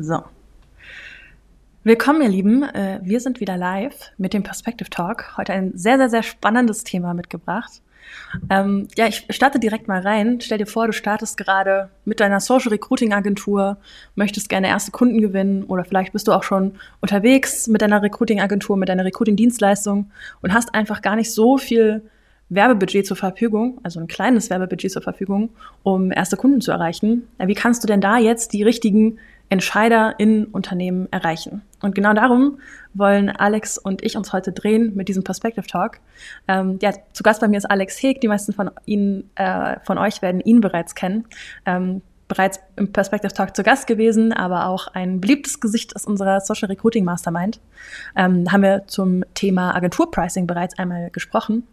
So. Willkommen, ihr Lieben. Äh, wir sind wieder live mit dem Perspective Talk. Heute ein sehr, sehr, sehr spannendes Thema mitgebracht. Ähm, ja, ich starte direkt mal rein. Stell dir vor, du startest gerade mit deiner Social Recruiting Agentur, möchtest gerne erste Kunden gewinnen oder vielleicht bist du auch schon unterwegs mit deiner Recruiting Agentur, mit deiner Recruiting Dienstleistung und hast einfach gar nicht so viel Werbebudget zur Verfügung, also ein kleines Werbebudget zur Verfügung, um erste Kunden zu erreichen. Wie kannst du denn da jetzt die richtigen Entscheider in Unternehmen erreichen. Und genau darum wollen Alex und ich uns heute drehen mit diesem Perspective Talk. Ähm, ja, zu Gast bei mir ist Alex Heg. Die meisten von Ihnen, äh, von euch werden ihn bereits kennen. Ähm, bereits im Perspective Talk zu Gast gewesen, aber auch ein beliebtes Gesicht aus unserer Social Recruiting Mastermind. Ähm, haben wir zum Thema Agenturpricing bereits einmal gesprochen.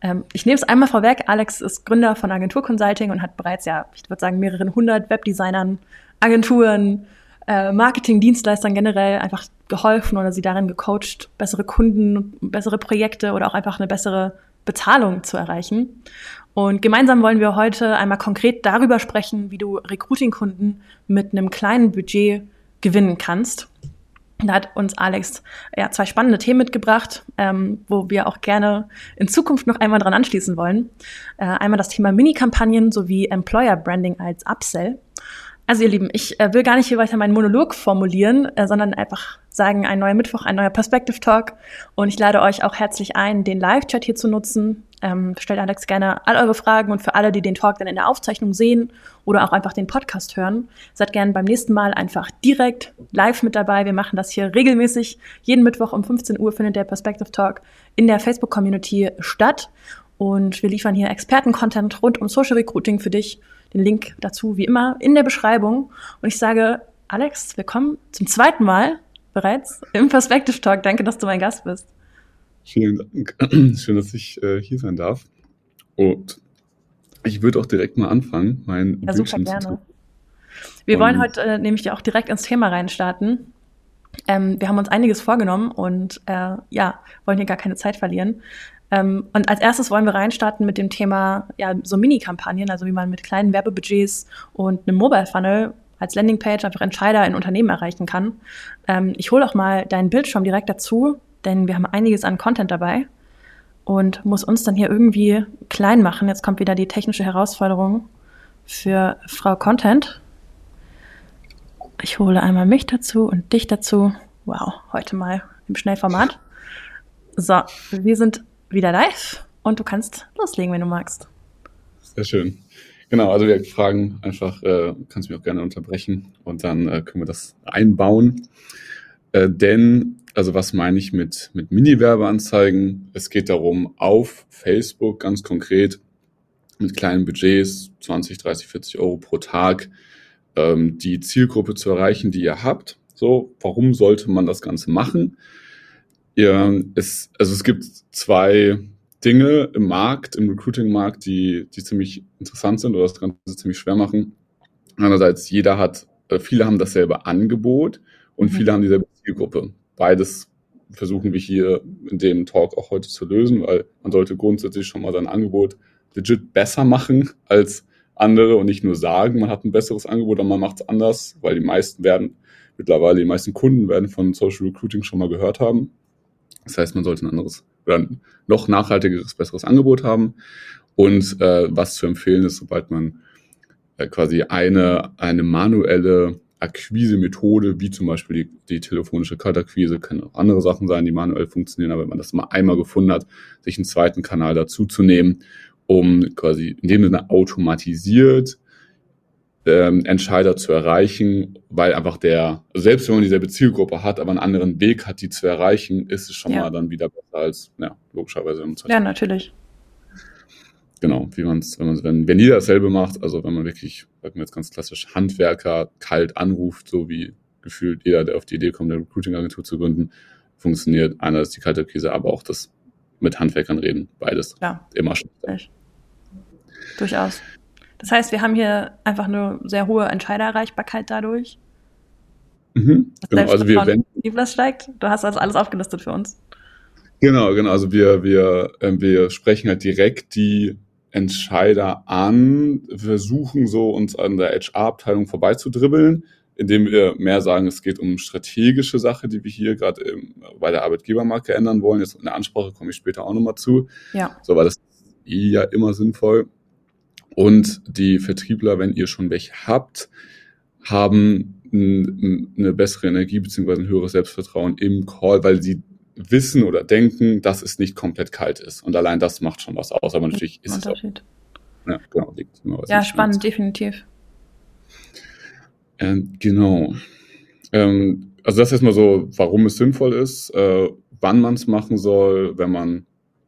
Ähm, ich nehme es einmal vorweg. Alex ist Gründer von Agentur Consulting und hat bereits, ja, ich würde sagen, mehreren hundert Webdesignern, Agenturen, äh, Marketing-Dienstleistern generell einfach geholfen oder sie darin gecoacht, bessere Kunden, bessere Projekte oder auch einfach eine bessere Bezahlung zu erreichen. Und gemeinsam wollen wir heute einmal konkret darüber sprechen, wie du Recruiting-Kunden mit einem kleinen Budget gewinnen kannst. Da hat uns Alex ja, zwei spannende Themen mitgebracht, ähm, wo wir auch gerne in Zukunft noch einmal dran anschließen wollen. Äh, einmal das Thema Mini-Kampagnen sowie Employer Branding als Upsell also ihr Lieben, ich äh, will gar nicht hier weiter meinen Monolog formulieren, äh, sondern einfach sagen, ein neuer Mittwoch, ein neuer Perspective Talk. Und ich lade euch auch herzlich ein, den Live-Chat hier zu nutzen. Ähm, stellt Alex gerne all eure Fragen und für alle, die den Talk dann in der Aufzeichnung sehen oder auch einfach den Podcast hören, seid gerne beim nächsten Mal einfach direkt live mit dabei. Wir machen das hier regelmäßig. Jeden Mittwoch um 15 Uhr findet der Perspective Talk in der Facebook-Community statt. Und wir liefern hier Experten-Content rund um Social Recruiting für dich den Link dazu wie immer in der Beschreibung. Und ich sage, Alex, willkommen zum zweiten Mal bereits im Perspective Talk. Danke, dass du mein Gast bist. Vielen Dank. Schön, dass ich äh, hier sein darf. Und ich würde auch direkt mal anfangen, mein ja, super gerne. Wir und wollen heute äh, nämlich ja auch direkt ins Thema reinstarten. Ähm, wir haben uns einiges vorgenommen und äh, ja, wollen hier gar keine Zeit verlieren. Ähm, und als erstes wollen wir reinstarten mit dem Thema ja, so Mini-Kampagnen, also wie man mit kleinen Werbebudgets und einem Mobile-Funnel als Landingpage einfach Entscheider in Unternehmen erreichen kann. Ähm, ich hole auch mal deinen Bildschirm direkt dazu, denn wir haben einiges an Content dabei und muss uns dann hier irgendwie klein machen. Jetzt kommt wieder die technische Herausforderung für Frau Content. Ich hole einmal mich dazu und dich dazu. Wow, heute mal im Schnellformat. So, wir sind wieder live und du kannst loslegen, wenn du magst. Sehr schön. Genau, also wir fragen einfach, äh, kannst mich auch gerne unterbrechen und dann äh, können wir das einbauen. Äh, denn, also was meine ich mit, mit Mini-Werbeanzeigen? Es geht darum, auf Facebook ganz konkret mit kleinen Budgets, 20, 30, 40 Euro pro Tag, ähm, die Zielgruppe zu erreichen, die ihr habt. So, warum sollte man das Ganze machen? Ja, es, also es gibt zwei Dinge im Markt, im Recruiting-Markt, die, die ziemlich interessant sind oder das Ganze ziemlich schwer machen. Einerseits, jeder hat, äh, viele haben dasselbe Angebot und mhm. viele haben dieselbe Zielgruppe. Beides versuchen wir hier in dem Talk auch heute zu lösen, weil man sollte grundsätzlich schon mal sein Angebot legit besser machen als andere und nicht nur sagen, man hat ein besseres Angebot, aber man macht es anders, weil die meisten werden mittlerweile, die meisten Kunden werden von Social Recruiting schon mal gehört haben. Das heißt, man sollte ein anderes oder ein noch nachhaltigeres, besseres Angebot haben. Und äh, was zu empfehlen ist, sobald man äh, quasi eine, eine manuelle Akquise-Methode, wie zum Beispiel die, die telefonische Kaltakquise, können auch andere Sachen sein, die manuell funktionieren, aber wenn man das mal einmal gefunden hat, sich einen zweiten Kanal dazu zu nehmen, um quasi in dem Sinne automatisiert ähm, Entscheider zu erreichen, weil einfach der, selbst wenn man dieselbe Zielgruppe hat, aber einen anderen Weg hat, die zu erreichen, ist es schon ja. mal dann wieder besser als, ja, logischerweise. Wenn ja, natürlich. Genau, wie man es, wenn man wenn, wenn jeder dasselbe macht, also wenn man wirklich, sagen wir jetzt ganz klassisch, Handwerker kalt anruft, so wie gefühlt jeder, der auf die Idee kommt, eine Recruiting-Agentur zu gründen, funktioniert einerseits die kalte Krise, aber auch das mit Handwerkern reden, beides. Ja. Immer schon. Durchaus. Das heißt, wir haben hier einfach eine sehr hohe Entscheidererreichbarkeit dadurch. Mhm. Genau, also wir wenn, das steigt. Du hast also alles aufgelistet für uns. Genau, genau. Also wir, wir, äh, wir sprechen halt direkt die Entscheider an, versuchen so uns an der HR-Abteilung vorbeizudribbeln, indem wir mehr sagen, es geht um strategische Sache, die wir hier gerade bei der Arbeitgebermarke ändern wollen. Jetzt in der Ansprache komme ich später auch nochmal zu. Ja. So, weil das ist ja immer sinnvoll. Und die Vertriebler, wenn ihr schon welche habt, haben eine bessere Energie beziehungsweise ein höheres Selbstvertrauen im Call, weil sie wissen oder denken, dass es nicht komplett kalt ist. Und allein das macht schon was aus. Aber natürlich ist es auch. Ja, genau, liegt immer was Ja, spannend, definitiv. Ähm, genau. Ähm, also das ist erstmal so, warum es sinnvoll ist, äh, wann man es machen soll, wenn man,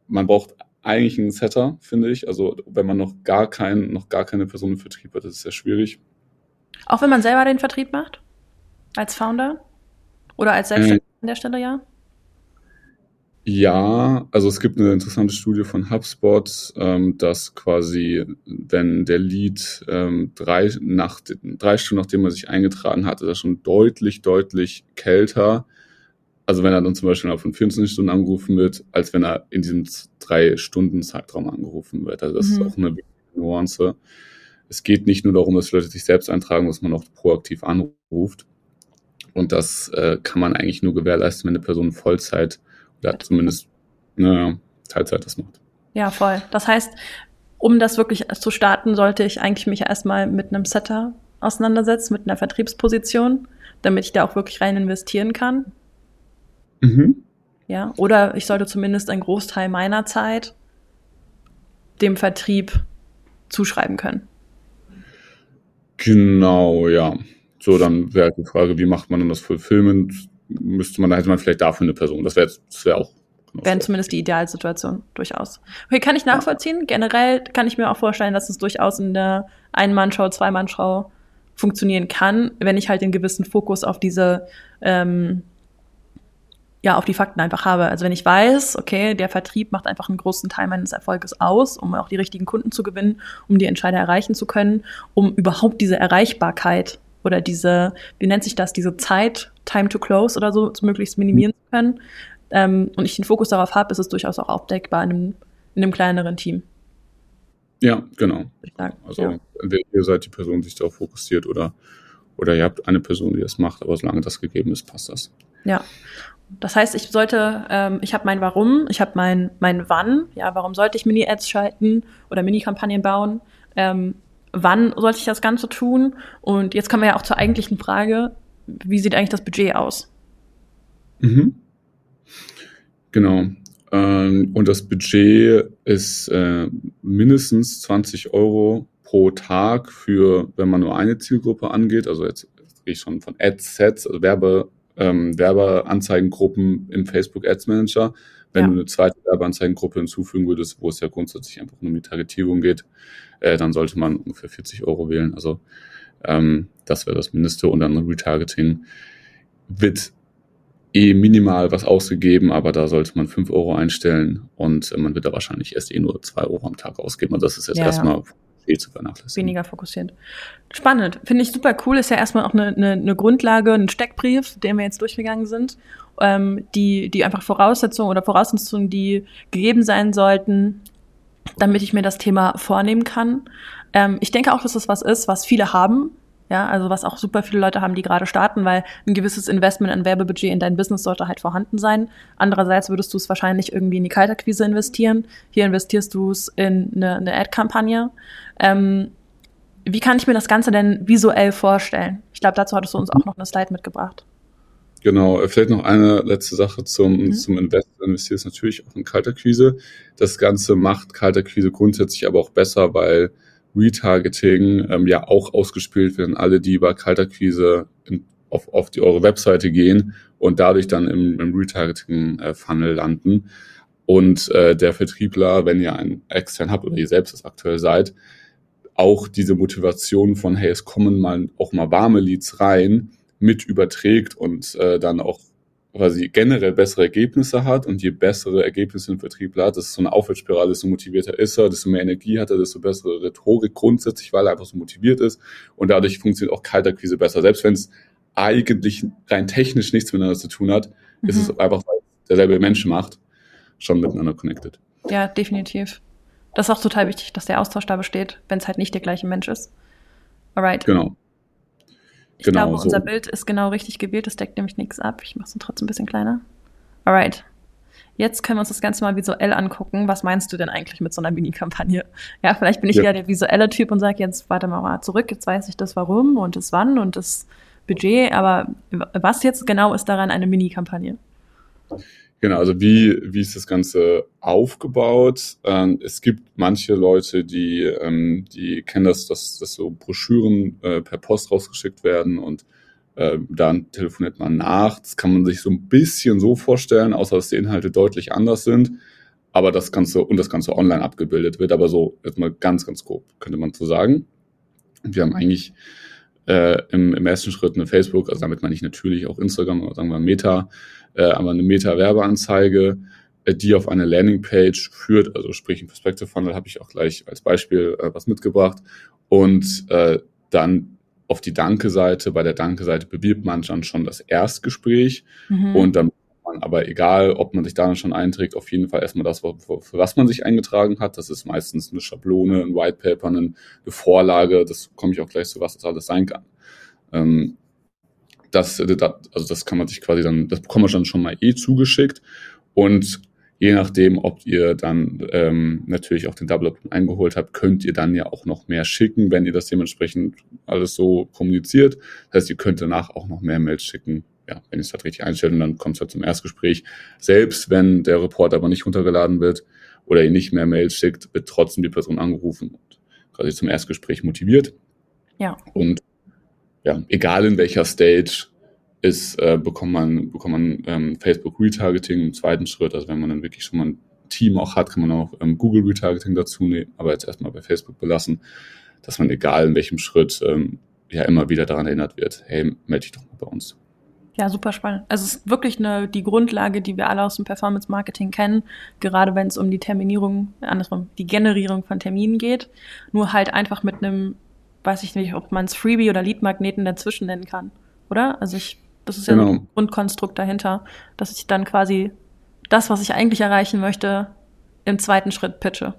man braucht eigentlich einen Setter, finde ich. Also wenn man noch gar keinen, noch gar keine Person im Vertrieb hat, das ist sehr schwierig. Auch wenn man selber den Vertrieb macht? Als Founder? Oder als Selbstständiger äh, an der Stelle, ja? Ja, also es gibt eine interessante Studie von HubSpot, ähm, dass quasi, wenn der Lead ähm, drei, nach, drei Stunden nachdem er sich eingetragen hat, ist er schon deutlich, deutlich kälter. Also wenn er dann zum Beispiel auf von 24 Stunden angerufen wird, als wenn er in diesem drei Stunden Zeitraum angerufen wird. Also das mhm. ist auch eine Nuance. Es geht nicht nur darum, dass Leute sich selbst eintragen, dass man auch proaktiv anruft. Und das äh, kann man eigentlich nur gewährleisten, wenn eine Person Vollzeit ja, zumindest eine Teilzeit das macht. Ja, voll. Das heißt, um das wirklich zu starten, sollte ich eigentlich mich erstmal mit einem Setter auseinandersetzen, mit einer Vertriebsposition, damit ich da auch wirklich rein investieren kann. Mhm. Ja, oder ich sollte zumindest einen Großteil meiner Zeit dem Vertrieb zuschreiben können. Genau, ja. So, dann wäre die Frage, wie macht man dann das Fulfillment? müsste man, da hätte man vielleicht dafür eine Person. Das wäre das wäre auch. Wäre zumindest die Idealsituation, durchaus. Okay, kann ich nachvollziehen. Ja. Generell kann ich mir auch vorstellen, dass es durchaus in der Ein-Mann-Show, Zwei-Mann-Show funktionieren kann, wenn ich halt den gewissen Fokus auf diese, ähm, ja, auf die Fakten einfach habe. Also wenn ich weiß, okay, der Vertrieb macht einfach einen großen Teil meines Erfolges aus, um auch die richtigen Kunden zu gewinnen, um die Entscheider erreichen zu können, um überhaupt diese Erreichbarkeit oder diese, wie nennt sich das, diese Zeit, Time to Close oder so, möglichst minimieren zu können. Ähm, und ich den Fokus darauf habe, ist es durchaus auch aufdeckbar in einem, in einem kleineren Team. Ja, genau. Also ja. ihr seid die Person, die sich darauf fokussiert oder, oder ihr habt eine Person, die das macht, aber solange das gegeben ist, passt das. Ja. Das heißt, ich sollte, ähm, ich habe mein Warum, ich habe mein, mein Wann, ja, warum sollte ich Mini-Ads schalten oder Mini-Kampagnen bauen? Ähm, wann sollte ich das Ganze tun? Und jetzt kommen wir ja auch zur eigentlichen Frage, wie sieht eigentlich das Budget aus? Mhm. Genau. Ähm, und das Budget ist äh, mindestens 20 Euro pro Tag für, wenn man nur eine Zielgruppe angeht. Also jetzt, jetzt gehe ich schon von Ad-Sets, also Werbe, ähm, Werbeanzeigengruppen im Facebook Ads Manager. Wenn ja. du eine zweite Werbeanzeigengruppe hinzufügen würdest, wo es ja grundsätzlich einfach nur um die Targetierung geht, äh, dann sollte man ungefähr 40 Euro wählen. Also ähm, das wäre das Mindeste. Und dann Retargeting wird eh minimal was ausgegeben, aber da sollte man 5 Euro einstellen und äh, man wird da wahrscheinlich erst eh nur 2 Euro am Tag ausgeben. Und das ist jetzt ja, erstmal ja. Viel zu vernachlässigen. Weniger fokussiert. Spannend. Finde ich super cool. Ist ja erstmal auch eine, eine, eine Grundlage, ein Steckbrief, den wir jetzt durchgegangen sind, ähm, die, die einfach Voraussetzungen oder Voraussetzungen, die gegeben sein sollten, damit ich mir das Thema vornehmen kann. Ähm, ich denke auch, dass das was ist, was viele haben. Ja, also was auch super viele Leute haben, die gerade starten, weil ein gewisses Investment an Werbebudget in dein Business sollte halt vorhanden sein. Andererseits würdest du es wahrscheinlich irgendwie in die Kalterquise investieren. Hier investierst du es in eine, eine Ad-Kampagne. Ähm, wie kann ich mir das Ganze denn visuell vorstellen? Ich glaube, dazu hattest du uns auch noch eine Slide mitgebracht. Genau, vielleicht noch eine letzte Sache zum, mhm. zum Invest. Du investierst natürlich auch in Kalterquise. Das Ganze macht Kalterquise grundsätzlich aber auch besser, weil Retargeting ähm, ja auch ausgespielt werden. Alle, die über Kalterquise in, auf, auf die eure Webseite gehen und dadurch dann im, im Retargeting-Funnel landen. Und äh, der Vertriebler, wenn ihr einen extern habt oder ihr selbst es aktuell seid, auch diese Motivation von, hey, es kommen mal auch mal warme Leads rein, mit überträgt und äh, dann auch quasi generell bessere Ergebnisse hat und je bessere Ergebnisse ein Vertriebler hat, das ist so eine Aufwärtsspirale, desto motivierter ist er, desto mehr Energie hat er, desto bessere Rhetorik grundsätzlich, weil er einfach so motiviert ist und dadurch funktioniert auch Kaltakquise besser. Selbst wenn es eigentlich rein technisch nichts miteinander zu tun hat, mhm. ist es einfach, weil derselbe Mensch macht, schon miteinander connected. Ja, definitiv. Das ist auch total wichtig, dass der Austausch da besteht, wenn es halt nicht der gleiche Mensch ist. Alright. Genau. Ich genau glaube, so. unser Bild ist genau richtig gewählt. Das deckt nämlich nichts ab. Ich mache es trotzdem ein bisschen kleiner. Alright. Jetzt können wir uns das Ganze mal visuell angucken. Was meinst du denn eigentlich mit so einer Mini-Kampagne? Ja, vielleicht bin ich ja. eher der visuelle Typ und sage jetzt, warte mal zurück, jetzt weiß ich das Warum und das Wann und das Budget. Aber was jetzt genau ist daran eine Mini-Kampagne? Genau, also wie, wie ist das Ganze aufgebaut? Ähm, es gibt manche Leute, die, ähm, die kennen das, dass, dass so Broschüren äh, per Post rausgeschickt werden und äh, dann telefoniert man nach. Das kann man sich so ein bisschen so vorstellen, außer dass die Inhalte deutlich anders sind. Aber das Ganze und das Ganze online abgebildet wird, aber so jetzt mal ganz, ganz grob, könnte man so sagen. Und wir haben eigentlich äh, im, im ersten Schritt eine Facebook, also damit meine ich natürlich auch Instagram oder sagen wir Meta, äh, aber eine Meta-Werbeanzeige, äh, die auf eine Landingpage führt, also sprich ein Perspective Funnel habe ich auch gleich als Beispiel äh, was mitgebracht und äh, dann auf die Danke-Seite. Bei der Danke-Seite bewirbt man dann schon das Erstgespräch mhm. und dann man aber egal, ob man sich da schon einträgt, auf jeden Fall erstmal das, für, für was man sich eingetragen hat. Das ist meistens eine Schablone, ein White Paper, eine, eine Vorlage. Das komme ich auch gleich zu, was das alles sein kann. Ähm, das, das, also das kann man sich quasi dann, das bekommt man dann schon mal eh zugeschickt und Je nachdem, ob ihr dann ähm, natürlich auch den Double Opt eingeholt habt, könnt ihr dann ja auch noch mehr schicken, wenn ihr das dementsprechend alles so kommuniziert. Das heißt, ihr könnt danach auch noch mehr Mails schicken, ja, wenn ihr es halt richtig einstellt und dann kommt es halt zum Erstgespräch. Selbst wenn der Report aber nicht runtergeladen wird oder ihr nicht mehr Mails schickt, wird trotzdem die Person angerufen und quasi zum Erstgespräch motiviert. Ja. Und ja, egal in welcher Stage ist, äh, bekommt man, bekommt man ähm, Facebook Retargeting im zweiten Schritt. Also wenn man dann wirklich schon mal ein Team auch hat, kann man auch ähm, Google Retargeting dazu nehmen, aber jetzt erstmal bei Facebook belassen, dass man egal in welchem Schritt ähm, ja immer wieder daran erinnert wird, hey, melde dich doch mal bei uns. Ja, super spannend. Also es ist wirklich eine, die Grundlage, die wir alle aus dem Performance Marketing kennen, gerade wenn es um die Terminierung, andersrum, die Generierung von Terminen geht. Nur halt einfach mit einem, weiß ich nicht, ob man es Freebie oder Lead-Magneten dazwischen nennen kann. Oder? Also ich das ist ja genau. ein Grundkonstrukt dahinter, dass ich dann quasi das, was ich eigentlich erreichen möchte, im zweiten Schritt pitche.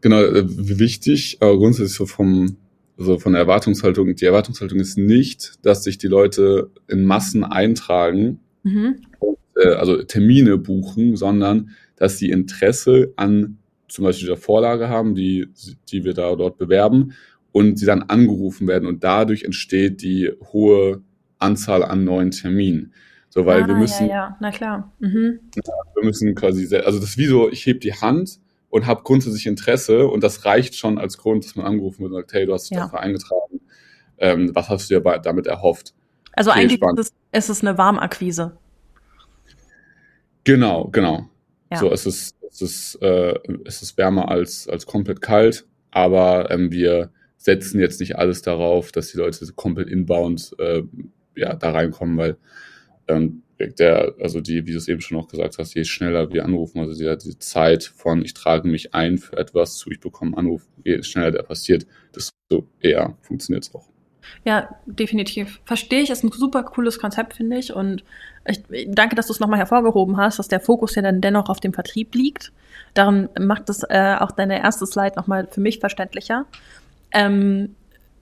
Genau, äh, wichtig, aber grundsätzlich so vom, also von der Erwartungshaltung, die Erwartungshaltung ist nicht, dass sich die Leute in Massen eintragen, mhm. und, äh, also Termine buchen, sondern dass sie Interesse an zum Beispiel der Vorlage haben, die, die wir da dort bewerben und sie dann angerufen werden und dadurch entsteht die hohe Anzahl an neuen Terminen. So, weil ah, wir müssen. Ja, ja, na klar. Mhm. Wir müssen quasi, also das ist wie so, ich heb die Hand und habe grundsätzlich Interesse und das reicht schon als Grund, dass man angerufen wird und sagt, hey, du hast dich ja. dafür eingetragen. Ähm, was hast du dir damit erhofft? Also okay, eigentlich ist es, ist es eine Warmakquise. Genau, genau. Ja. So, es ist, es ist, äh, es ist wärmer als, als komplett kalt, aber ähm, wir setzen jetzt nicht alles darauf, dass die Leute komplett inbound äh, ja, da reinkommen, weil ähm, der, also die, wie du es eben schon auch gesagt hast, je schneller wir anrufen, also die, die Zeit von ich trage mich ein für etwas zu ich bekomme einen Anruf, je schneller der passiert, desto eher funktioniert es auch. Ja, definitiv. Verstehe ich, ist ein super cooles Konzept, finde ich. Und ich danke, dass du es nochmal hervorgehoben hast, dass der Fokus ja dann dennoch auf dem Vertrieb liegt. Darum macht es äh, auch deine erste Slide nochmal für mich verständlicher. Ähm,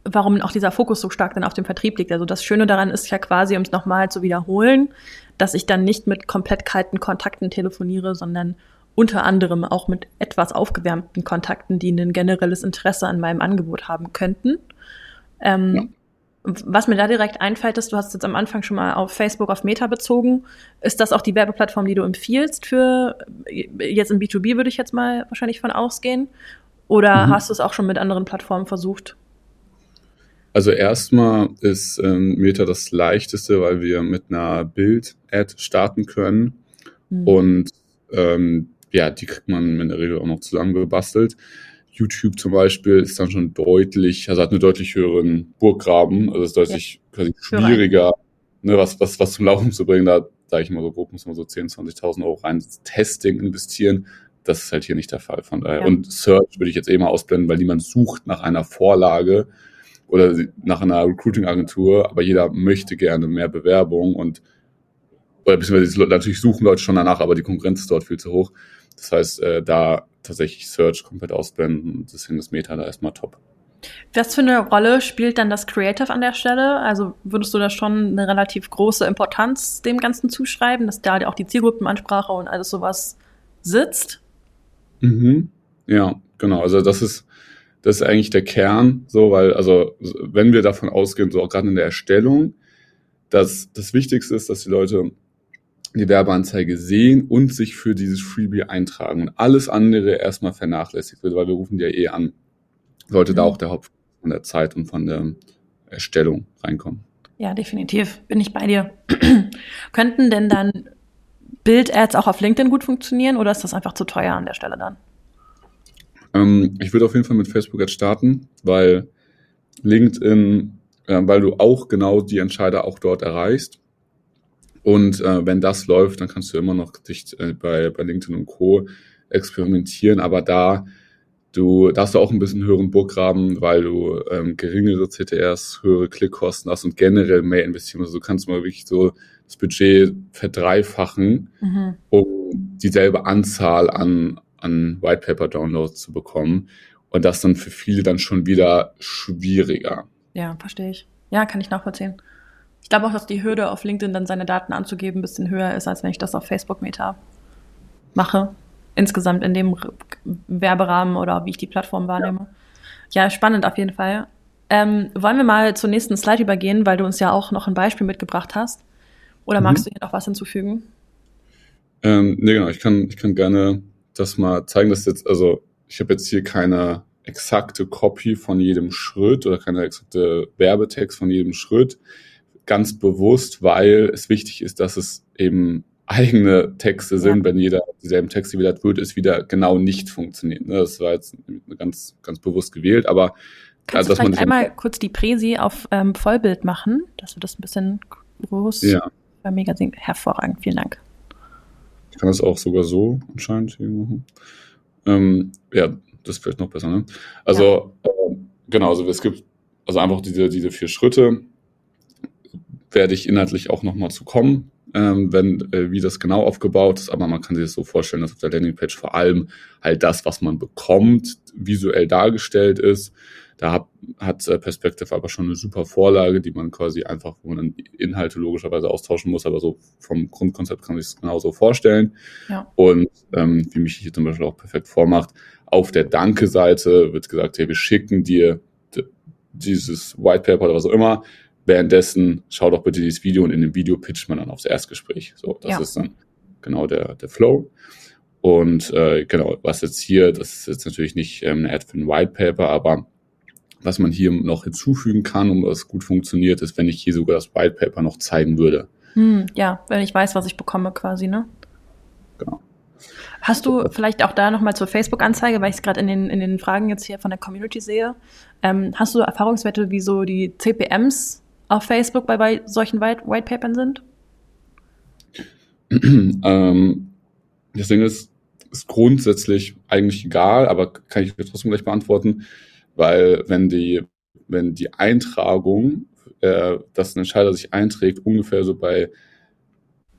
warum auch dieser Fokus so stark dann auf dem Vertrieb liegt. Also das Schöne daran ist ja quasi, um es nochmal zu wiederholen, dass ich dann nicht mit komplett kalten Kontakten telefoniere, sondern unter anderem auch mit etwas aufgewärmten Kontakten, die ein generelles Interesse an meinem Angebot haben könnten. Ähm, ja. Was mir da direkt einfällt, ist, du hast jetzt am Anfang schon mal auf Facebook, auf Meta bezogen. Ist das auch die Werbeplattform, die du empfiehlst für, jetzt im B2B würde ich jetzt mal wahrscheinlich von ausgehen? Oder mhm. hast du es auch schon mit anderen Plattformen versucht? Also erstmal ist ähm, Meta das leichteste, weil wir mit einer Bild-Ad starten können. Mhm. Und ähm, ja, die kriegt man in der Regel auch noch zusammengebastelt. YouTube zum Beispiel ist dann schon deutlich, also hat einen deutlich höheren Burggraben, also ist deutlich ja. quasi schwieriger, ne, was, was, was zum Laufen zu bringen. Da sage ich mal so grob, muss man so 10.000, 20.000 Euro rein Testing investieren. Das ist halt hier nicht der Fall. Von daher. Ja. Und Search würde ich jetzt eh mal ausblenden, weil niemand sucht nach einer Vorlage oder nach einer Recruiting-Agentur, aber jeder möchte gerne mehr Bewerbung und oder beziehungsweise natürlich suchen Leute schon danach, aber die Konkurrenz ist dort viel zu hoch. Das heißt, äh, da tatsächlich Search komplett ausblenden, deswegen ist Meta da erstmal top. Was für eine Rolle spielt dann das Creative an der Stelle? Also würdest du da schon eine relativ große Importanz dem Ganzen zuschreiben, dass da auch die Zielgruppenansprache und alles sowas sitzt? Mhm. Ja, genau. Also das ist, das ist eigentlich der Kern, so, weil, also, wenn wir davon ausgehen, so auch gerade in der Erstellung, dass das Wichtigste ist, dass die Leute die Werbeanzeige sehen und sich für dieses Freebie eintragen und alles andere erstmal vernachlässigt wird, weil wir rufen die ja eh an. Sollte mhm. da auch der Haupt von der Zeit und von der Erstellung reinkommen. Ja, definitiv. Bin ich bei dir. Könnten denn dann Bild-Ads auch auf LinkedIn gut funktionieren oder ist das einfach zu teuer an der Stelle dann? Ähm, ich würde auf jeden Fall mit Facebook Ads starten, weil LinkedIn, äh, weil du auch genau die Entscheider auch dort erreichst. Und äh, wenn das läuft, dann kannst du immer noch dich äh, bei, bei LinkedIn und Co. experimentieren, aber da du darfst du auch ein bisschen höheren Burggraben, weil du ähm, geringere CTRs, höhere Klickkosten hast und generell mehr investieren musst. Also du kannst mal wirklich so das Budget verdreifachen, mhm. um dieselbe Anzahl an, an White Paper Downloads zu bekommen. Und das dann für viele dann schon wieder schwieriger. Ja, verstehe ich. Ja, kann ich nachvollziehen. Ich glaube auch, dass die Hürde auf LinkedIn dann seine Daten anzugeben ein bisschen höher ist, als wenn ich das auf Facebook Meta mache. Insgesamt in dem Werberahmen oder wie ich die Plattform wahrnehme. Ja, ja spannend auf jeden Fall. Ähm, wollen wir mal zur nächsten Slide übergehen, weil du uns ja auch noch ein Beispiel mitgebracht hast. Oder magst mhm. du hier noch was hinzufügen? Ähm, nee, genau. Ich kann, ich kann gerne das mal zeigen, dass jetzt, also ich habe jetzt hier keine exakte Copy von jedem Schritt oder keine exakte Werbetext von jedem Schritt. Ganz bewusst, weil es wichtig ist, dass es eben eigene Texte sind, ja. wenn jeder dieselben Texte wieder würde es wieder genau nicht funktionieren. Ne? Das war jetzt ganz, ganz bewusst gewählt, aber Kannst also, du vielleicht einmal kurz die Präsi auf ähm, Vollbild machen, dass wir das ein bisschen groß ja. bei Mega sehen. Hervorragend, vielen Dank. Ich kann das auch sogar so anscheinend hier machen. Ähm, ja, das ist vielleicht noch besser, ne? Also, ja. äh, genau, also es gibt also einfach diese, diese vier Schritte, werde ich inhaltlich auch nochmal zu kommen ähm, wenn, äh, wie das genau aufgebaut ist, aber man kann sich das so vorstellen, dass auf der Landingpage vor allem halt das, was man bekommt, visuell dargestellt ist. Da hat, hat äh, Perspective aber schon eine super Vorlage, die man quasi einfach, wo man dann Inhalte logischerweise austauschen muss, aber so vom Grundkonzept kann man sich das genauso vorstellen. Ja. Und ähm, wie mich hier zum Beispiel auch perfekt vormacht, auf der Danke-Seite wird gesagt, hey, wir schicken dir dieses White Paper oder was auch immer, währenddessen schau doch bitte dieses Video und in dem Video pitcht man dann aufs Erstgespräch. So, das ja. ist dann genau der, der Flow. Und äh, genau, was jetzt hier, das ist jetzt natürlich nicht ähm, eine Ad für ein White Paper, aber was man hier noch hinzufügen kann, um das gut funktioniert, ist, wenn ich hier sogar das White Paper noch zeigen würde. Hm, ja, wenn ich weiß, was ich bekomme quasi, ne? Genau. Hast du vielleicht auch da nochmal zur Facebook-Anzeige, weil ich es gerade in den, in den Fragen jetzt hier von der Community sehe, ähm, hast du Erfahrungswerte, wie so die CPMs auf Facebook bei, bei solchen White, White Papern sind? ähm, das Ding ist, ist grundsätzlich eigentlich egal, aber kann ich trotzdem gleich beantworten, weil wenn die, wenn die Eintragung, äh, dass ein Entscheider sich einträgt, ungefähr so bei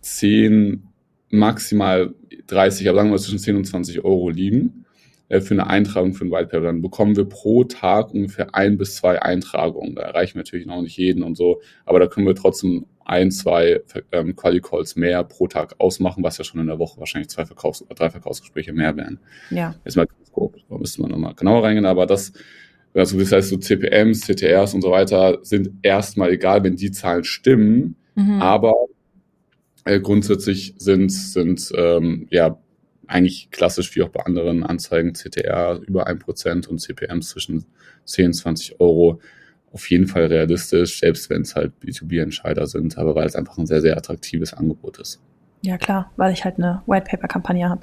10, maximal 30, aber sagen wir zwischen 10 und 20 Euro liegen, für eine Eintragung für ein White Paper, dann bekommen wir pro Tag ungefähr ein bis zwei Eintragungen. Da erreichen wir natürlich noch nicht jeden und so, aber da können wir trotzdem ein, zwei ähm, Quali-Calls mehr pro Tag ausmachen, was ja schon in der Woche wahrscheinlich zwei Verkaufs- oder drei Verkaufsgespräche mehr wären. Ja. Jetzt mal ganz grob, da müsste man nochmal genauer reingehen, aber das, also das heißt so CPMs, CTRs und so weiter sind erstmal egal, wenn die Zahlen stimmen, mhm. aber äh, grundsätzlich sind, sind ähm, ja eigentlich klassisch wie auch bei anderen Anzeigen CTR über 1% und CPMs zwischen 10 20 Euro auf jeden Fall realistisch, selbst wenn es halt B2B-Entscheider sind, aber weil es einfach ein sehr, sehr attraktives Angebot ist. Ja, klar, weil ich halt eine White Paper-Kampagne habe.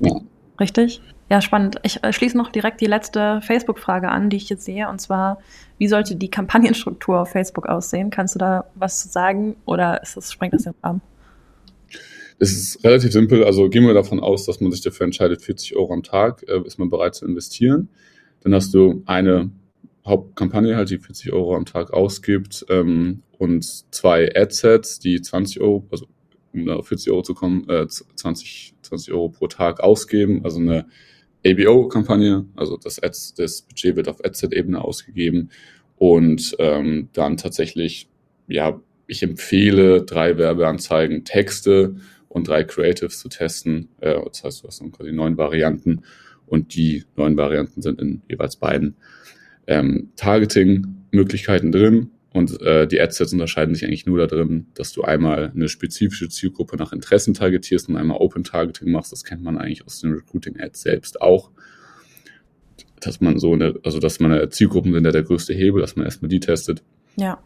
Ja. Richtig? Ja, spannend. Ich äh, schließe noch direkt die letzte Facebook-Frage an, die ich jetzt sehe, und zwar, wie sollte die Kampagnenstruktur auf Facebook aussehen? Kannst du da was zu sagen oder ist das, sprengt das den Rahmen? Es ist relativ simpel. Also gehen wir davon aus, dass man sich dafür entscheidet, 40 Euro am Tag äh, ist man bereit zu investieren. Dann hast du eine Hauptkampagne halt, die 40 Euro am Tag ausgibt ähm, und zwei Adsets, die 20 Euro, also um auf 40 Euro zu kommen, äh, 20, 20 Euro pro Tag ausgeben. Also eine ABO-Kampagne, also das, Ads, das Budget wird auf Adset-Ebene ausgegeben und ähm, dann tatsächlich, ja, ich empfehle drei Werbeanzeigen, Texte und drei Creatives zu testen. Äh, das heißt, du hast dann quasi neun Varianten und die neun Varianten sind in jeweils beiden ähm, Targeting-Möglichkeiten drin. Und äh, die Adsets unterscheiden sich eigentlich nur darin, dass du einmal eine spezifische Zielgruppe nach Interessen targetierst und einmal Open Targeting machst. Das kennt man eigentlich aus den Recruiting-Ads selbst auch. Dass man so eine, also dass man Zielgruppen sind ja der größte Hebel, dass man erstmal die testet. Ja.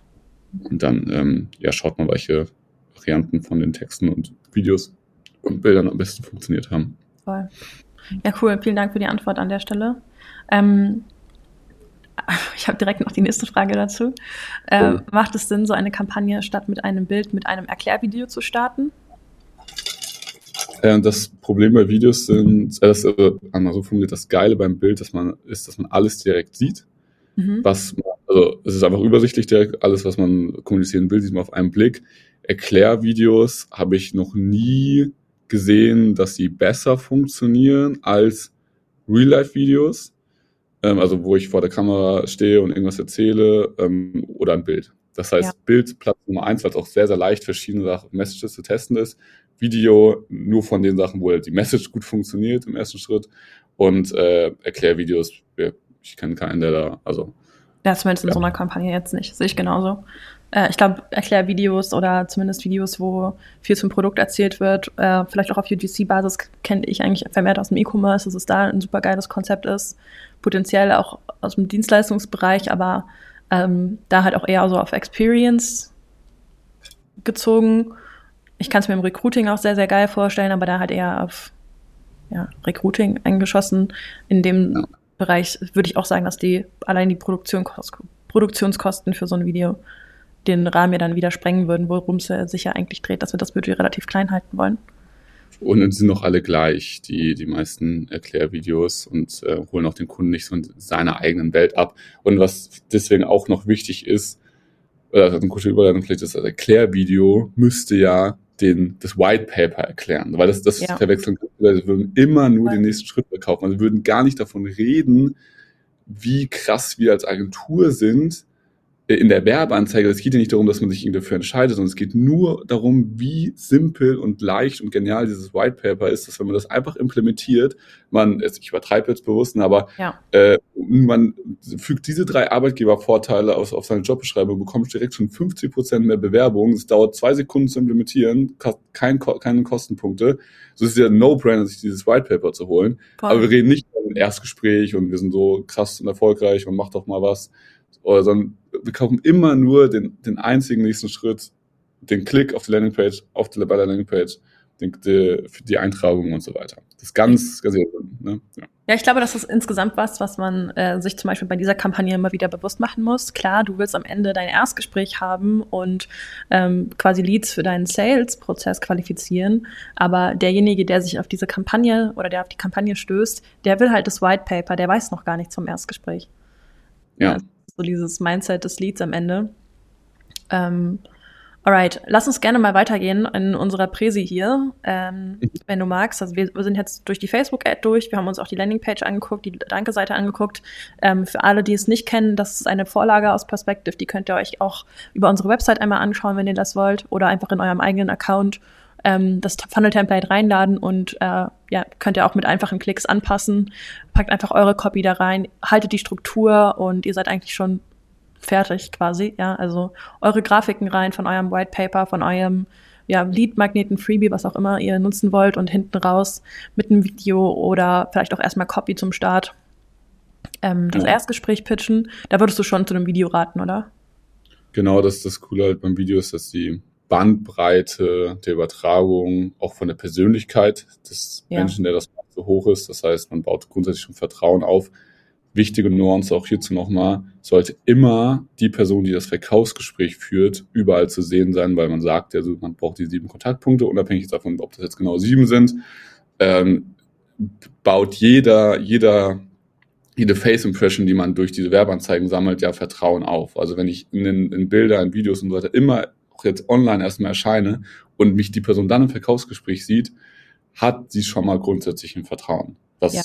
Und dann ähm, ja, schaut man, welche Varianten von den Texten und Videos und Bildern am besten funktioniert haben. Voll. Ja, cool. Vielen Dank für die Antwort an der Stelle. Ähm, ich habe direkt noch die nächste Frage dazu. Äh, oh. Macht es Sinn, so eine Kampagne statt mit einem Bild mit einem Erklärvideo zu starten? Äh, das Problem bei Videos sind, äh, das, äh, so formuliert, das Geile beim Bild, dass man, ist, dass man alles direkt sieht. Mhm. Was, also es ist einfach übersichtlich direkt, alles, was man kommunizieren will, sieht man auf einen Blick. Erklärvideos habe ich noch nie gesehen, dass sie besser funktionieren als Real-Life-Videos ähm, also wo ich vor der Kamera stehe und irgendwas erzähle, ähm, oder ein Bild. Das heißt, ja. Bild Platz Nummer eins, weil es auch sehr, sehr leicht verschiedene Sachen, Messages zu testen ist. Video nur von den Sachen, wo die Message gut funktioniert im ersten Schritt. Und äh, Erklärvideos, ich kenne keinen, der da, also. Ja, zumindest in ja. so einer Kampagne jetzt nicht. Sehe ich genauso. Äh, ich glaube, Erklärvideos oder zumindest Videos, wo viel zum Produkt erzählt wird, äh, vielleicht auch auf UGC-Basis kenne ich eigentlich vermehrt aus dem E-Commerce, dass es da ein super geiles Konzept ist potenziell auch aus dem Dienstleistungsbereich, aber ähm, da halt auch eher so auf Experience gezogen. Ich kann es mir im Recruiting auch sehr, sehr geil vorstellen, aber da halt eher auf ja, Recruiting eingeschossen. In dem. Bereich würde ich auch sagen, dass die allein die Produktion, Produktionskosten für so ein Video den Rahmen ja dann wieder sprengen würden, worum es sich ja eigentlich dreht, dass wir das Budget relativ klein halten wollen. Und sind noch alle gleich, die, die meisten Erklärvideos und äh, holen auch den Kunden nicht so in seiner eigenen Welt ab. Und was deswegen auch noch wichtig ist, oder das hat eine gute Überleitung vielleicht, das Erklärvideo müsste ja den, das White Paper erklären, weil das, das ja. verwechseln, sie würden immer nur ja. den nächsten Schritt verkaufen. Also würden gar nicht davon reden, wie krass wir als Agentur sind, in der Werbeanzeige, es geht ja nicht darum, dass man sich dafür entscheidet, sondern es geht nur darum, wie simpel und leicht und genial dieses White Paper ist, dass wenn man das einfach implementiert, man, ich übertreibe jetzt bewusst, aber ja. äh, man fügt diese drei Arbeitgebervorteile aus, auf seine Jobbeschreibung, bekommt direkt schon 50 Prozent mehr Bewerbung. Es dauert zwei Sekunden zu implementieren, kein, keine Kostenpunkte. So ist es ja No-Brainer, sich dieses White Paper zu holen. Voll. Aber wir reden nicht über ein Erstgespräch und wir sind so krass und erfolgreich und macht doch mal was sondern wir kaufen immer nur den, den einzigen nächsten Schritt, den Klick auf die Landingpage, auf die, bei der Landingpage, die, die, die Eintragung und so weiter. Das ist ganz, ganz ne? ja. ja, ich glaube, das ist insgesamt was, was man äh, sich zum Beispiel bei dieser Kampagne immer wieder bewusst machen muss. Klar, du willst am Ende dein Erstgespräch haben und ähm, quasi Leads für deinen Sales-Prozess qualifizieren, aber derjenige, der sich auf diese Kampagne oder der auf die Kampagne stößt, der will halt das White Paper, der weiß noch gar nicht zum Erstgespräch. Ja. Also, so dieses Mindset des Leads am Ende. Ähm, alright, lass uns gerne mal weitergehen in unserer Präsi hier, ähm, mhm. wenn du magst. Also wir, wir sind jetzt durch die Facebook-Ad durch, wir haben uns auch die Landingpage angeguckt, die Danke-Seite angeguckt. Ähm, für alle, die es nicht kennen, das ist eine Vorlage aus Perspective, die könnt ihr euch auch über unsere Website einmal anschauen, wenn ihr das wollt, oder einfach in eurem eigenen Account ähm, das Funnel-Template reinladen und äh, ja, könnt ihr auch mit einfachen Klicks anpassen. Packt einfach eure Copy da rein, haltet die Struktur und ihr seid eigentlich schon fertig quasi. Ja, also eure Grafiken rein von eurem White Paper, von eurem ja, Lead-Magneten, Freebie, was auch immer ihr nutzen wollt und hinten raus mit einem Video oder vielleicht auch erstmal Copy zum Start. Ähm, das ja. Erstgespräch pitchen, da würdest du schon zu einem Video raten, oder? Genau, das ist das Coole halt beim Video ist, dass die Bandbreite der Übertragung, auch von der Persönlichkeit des ja. Menschen, der das macht, so hoch ist. Das heißt, man baut grundsätzlich schon Vertrauen auf. Wichtige Nuance auch hierzu nochmal, sollte immer die Person, die das Verkaufsgespräch führt, überall zu sehen sein, weil man sagt, also man braucht die sieben Kontaktpunkte, unabhängig davon, ob das jetzt genau sieben sind. Ähm, baut jeder, jeder, jede Face Impression, die man durch diese Werbeanzeigen sammelt, ja Vertrauen auf. Also wenn ich in, in Bilder, in Videos und so weiter immer auch jetzt online erstmal erscheine und mich die Person dann im Verkaufsgespräch sieht, hat sie schon mal grundsätzlich ein Vertrauen. Was ja.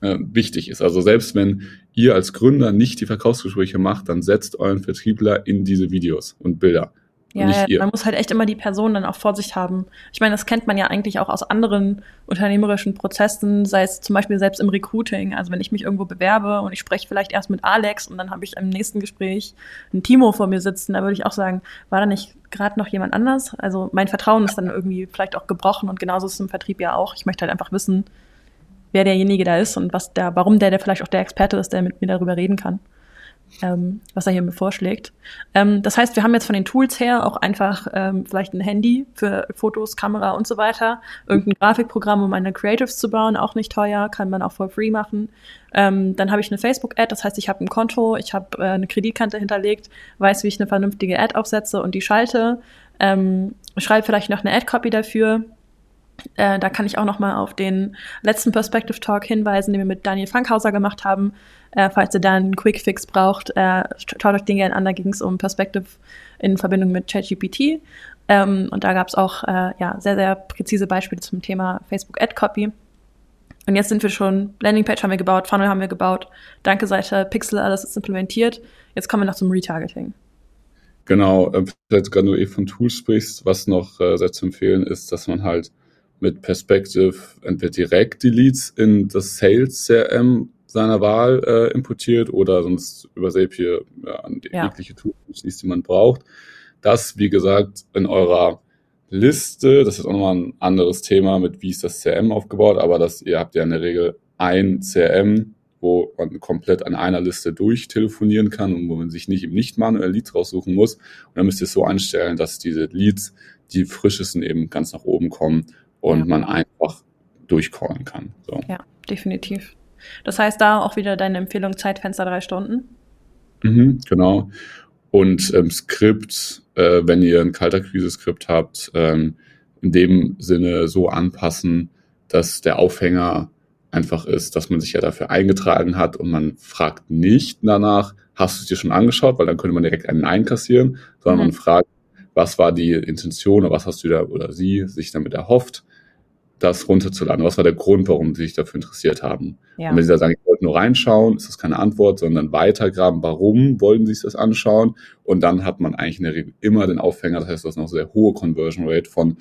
äh, wichtig ist. Also selbst wenn ihr als Gründer nicht die Verkaufsgespräche macht, dann setzt euren Vertriebler in diese Videos und Bilder. Ja, ja man muss halt echt immer die Person dann auch vor sich haben. Ich meine, das kennt man ja eigentlich auch aus anderen unternehmerischen Prozessen, sei es zum Beispiel selbst im Recruiting. Also wenn ich mich irgendwo bewerbe und ich spreche vielleicht erst mit Alex und dann habe ich im nächsten Gespräch ein Timo vor mir sitzen, da würde ich auch sagen, war da nicht gerade noch jemand anders? Also mein Vertrauen ist dann irgendwie vielleicht auch gebrochen und genauso ist es im Vertrieb ja auch. Ich möchte halt einfach wissen, wer derjenige da ist und was der, warum der, der vielleicht auch der Experte ist, der mit mir darüber reden kann ähm, was er hier mir vorschlägt. Ähm, das heißt, wir haben jetzt von den Tools her auch einfach ähm, vielleicht ein Handy für Fotos, Kamera und so weiter, irgendein Grafikprogramm, um meine Creatives zu bauen, auch nicht teuer, kann man auch for free machen. Ähm, dann habe ich eine Facebook-Ad, das heißt, ich habe ein Konto, ich habe äh, eine Kreditkarte hinterlegt, weiß, wie ich eine vernünftige Ad aufsetze und die schalte, ähm, schreibe vielleicht noch eine Ad-Copy dafür, äh, da kann ich auch noch mal auf den letzten Perspective Talk hinweisen, den wir mit Daniel Fankhauser gemacht haben. Äh, falls ihr da einen Quick Fix braucht, äh, schaut euch den gerne an. Da ging es um Perspective in Verbindung mit ChatGPT. Ähm, und da gab es auch äh, ja, sehr, sehr präzise Beispiele zum Thema Facebook Ad Copy. Und jetzt sind wir schon, Landingpage haben wir gebaut, Funnel haben wir gebaut, Danke-Seite, Pixel, alles ist implementiert. Jetzt kommen wir noch zum Retargeting. Genau, äh, vielleicht gerade du eh von Tools sprichst, was noch sehr zu empfehlen ist, dass man halt mit Perspective entweder direkt die Leads in das Sales CRM seiner Wahl äh, importiert oder sonst über Zapier ja, an die ja. jegliche Tools, die man braucht. Das, wie gesagt, in eurer Liste, das ist auch nochmal ein anderes Thema mit, wie ist das CRM aufgebaut, aber das, ihr habt ja in der Regel ein CRM, wo man komplett an einer Liste durchtelefonieren kann und wo man sich nicht im nicht manuell Leads raussuchen muss. Und dann müsst ihr es so einstellen, dass diese Leads, die frischesten eben ganz nach oben kommen und ja. man einfach durchcallen kann. So. Ja, definitiv. Das heißt, da auch wieder deine Empfehlung Zeitfenster drei Stunden? Mhm, genau. Und ähm, Skript, äh, wenn ihr ein Kaltakquise-Skript habt, ähm, in dem Sinne so anpassen, dass der Aufhänger einfach ist, dass man sich ja dafür eingetragen hat und man fragt nicht danach, hast du es dir schon angeschaut, weil dann könnte man direkt einen einkassieren, sondern mhm. man fragt, was war die Intention oder was hast du da oder sie sich damit erhofft das runterzuladen? Was war der Grund, warum sie sich dafür interessiert haben? Ja. Und wenn sie da sagen, ich wollte nur reinschauen, ist das keine Antwort, sondern weitergraben, warum wollen sie sich das anschauen? Und dann hat man eigentlich in der Regel immer den Aufhänger, das heißt, du hast noch sehr hohe Conversion Rate von,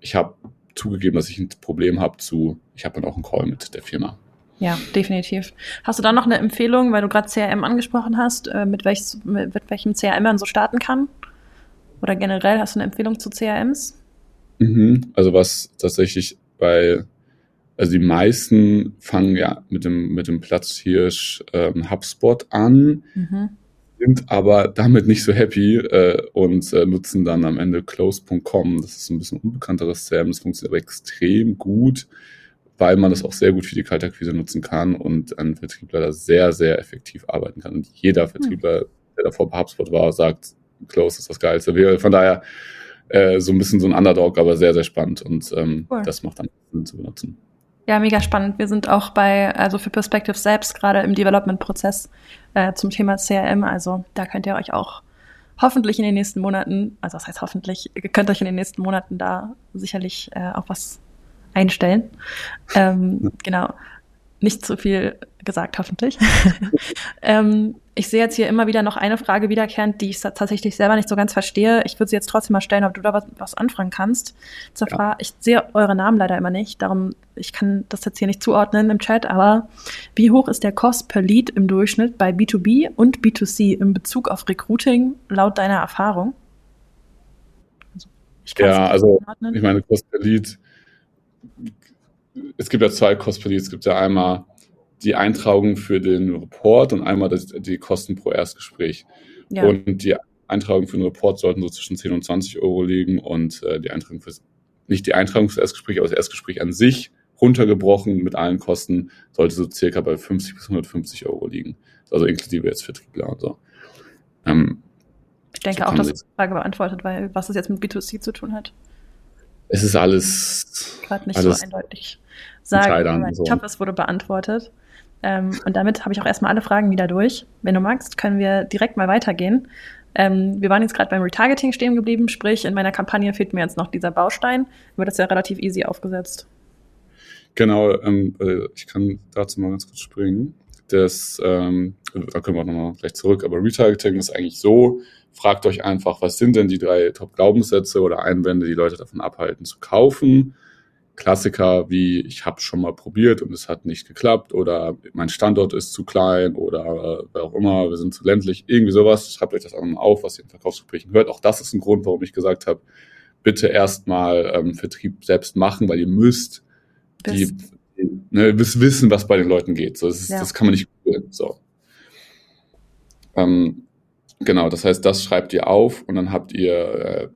ich habe zugegeben, dass ich ein Problem habe, zu, ich habe dann auch einen Call mit der Firma. Ja, definitiv. Hast du da noch eine Empfehlung, weil du gerade CRM angesprochen hast, äh, mit, welch, mit welchem CRM man so starten kann? Oder generell hast du eine Empfehlung zu CRMs? Mhm. Also was tatsächlich bei, also die meisten fangen ja mit dem, mit dem Platzhirsch ähm, HubSpot an, mhm. sind aber damit nicht so happy äh, und äh, nutzen dann am Ende close.com. Das ist ein bisschen unbekannteres CRM, das funktioniert aber extrem gut, weil man das auch sehr gut für die Kaltakquise nutzen kann und ein Vertriebler da sehr, sehr effektiv arbeiten kann. Und jeder Vertriebler, der davor bei HubSpot war, sagt, Close ist das Geilste. Von daher äh, so ein bisschen so ein Underdog, aber sehr, sehr spannend und ähm, cool. das macht dann Sinn zu benutzen. Ja, mega spannend. Wir sind auch bei, also für Perspective selbst gerade im Development-Prozess äh, zum Thema CRM. Also da könnt ihr euch auch hoffentlich in den nächsten Monaten, also das heißt hoffentlich, ihr könnt euch in den nächsten Monaten da sicherlich äh, auf was einstellen. Ähm, genau. Nicht zu viel gesagt, hoffentlich. ähm, ich sehe jetzt hier immer wieder noch eine Frage wiederkehrend, die ich tatsächlich selber nicht so ganz verstehe. Ich würde sie jetzt trotzdem mal stellen, ob du da was, was anfragen kannst. Zur ja. Frage, ich sehe eure Namen leider immer nicht, darum, ich kann das jetzt hier nicht zuordnen im Chat, aber wie hoch ist der Cost per Lead im Durchschnitt bei B2B und B2C in Bezug auf Recruiting laut deiner Erfahrung? Also, ja, also ich meine, Cost per Lead, es gibt ja zwei Lead. Es gibt ja einmal die Eintragung für den Report und einmal das, die Kosten pro Erstgespräch. Ja. Und die Eintragung für den Report sollten so zwischen 10 und 20 Euro liegen und äh, die Eintragung für nicht die Eintragung für das Erstgespräch, aber das Erstgespräch an sich runtergebrochen mit allen Kosten sollte so circa bei 50 bis 150 Euro liegen. Also inklusive jetzt Vertriebler und so. Ähm, ich denke so auch, dass die Frage beantwortet, weil was es jetzt mit B2C zu tun hat. Es ist alles. Gerade nicht alles so eindeutig sagen. So. Ich hoffe, es wurde beantwortet. Ähm, und damit habe ich auch erstmal alle Fragen wieder durch. Wenn du magst, können wir direkt mal weitergehen. Ähm, wir waren jetzt gerade beim Retargeting stehen geblieben, sprich, in meiner Kampagne fehlt mir jetzt noch dieser Baustein. Wird das ja relativ easy aufgesetzt. Genau, ähm, äh, ich kann dazu mal ganz kurz springen. Das, ähm, da können wir auch nochmal gleich zurück, aber Retargeting ist eigentlich so, fragt euch einfach, was sind denn die drei Top-Glaubenssätze oder Einwände, die Leute davon abhalten zu kaufen. Klassiker wie ich habe schon mal probiert und es hat nicht geklappt oder mein Standort ist zu klein oder äh, wer auch immer, wir sind zu ländlich, irgendwie sowas. Schreibt euch das auch mal auf, was ihr in Verkaufsgesprächen hört. Auch das ist ein Grund, warum ich gesagt habe, bitte erstmal ähm, Vertrieb selbst machen, weil ihr müsst die, ne, wissen, was bei den Leuten geht. So, das, ist, ja. das kann man nicht googeln. So. Ähm, genau, das heißt, das schreibt ihr auf und dann habt ihr äh,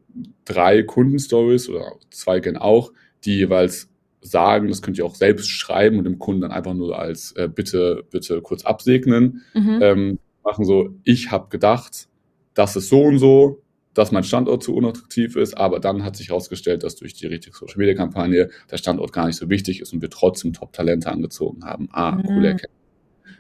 drei Kundenstories oder zwei gehen auch, die jeweils sagen, das könnt ihr auch selbst schreiben und dem Kunden dann einfach nur als äh, bitte, bitte kurz absegnen. Mhm. Ähm, machen so, ich habe gedacht, das ist so und so, dass mein Standort zu unattraktiv ist, aber dann hat sich herausgestellt, dass durch die richtige Social Media Kampagne der Standort gar nicht so wichtig ist und wir trotzdem Top-Talente angezogen haben. Ah, mhm. coole Erkenntnis.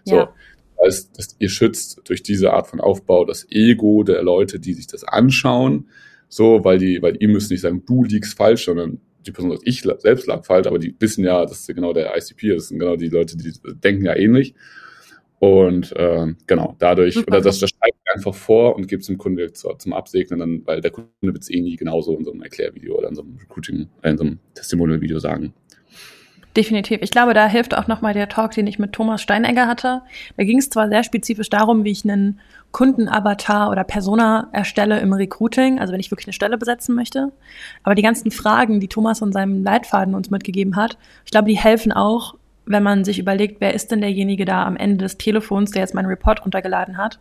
So. Ja. Das heißt, dass ihr schützt durch diese Art von Aufbau das Ego der Leute, die sich das anschauen, so, weil die, weil ihr müsst nicht sagen, du liegst falsch, sondern die Person sagt, ich selbst lag falsch, aber die wissen ja, das ist genau der ICP, das sind genau die Leute, die denken ja ähnlich. Und äh, genau, dadurch, Super. oder das, das schreibt einfach vor und gibt es dem Kunden zu, zum Absegnen, dann, weil der Kunde wird es eh nie genauso in so einem Erklärvideo oder in so einem Recruiting, äh, in so einem Testimonial-Video sagen. Definitiv. Ich glaube, da hilft auch nochmal der Talk, den ich mit Thomas Steinegger hatte. Da ging es zwar sehr spezifisch darum, wie ich einen Kundenavatar oder Persona erstelle im Recruiting, also wenn ich wirklich eine Stelle besetzen möchte. Aber die ganzen Fragen, die Thomas in seinem Leitfaden uns mitgegeben hat, ich glaube, die helfen auch, wenn man sich überlegt, wer ist denn derjenige da am Ende des Telefons, der jetzt meinen Report runtergeladen hat.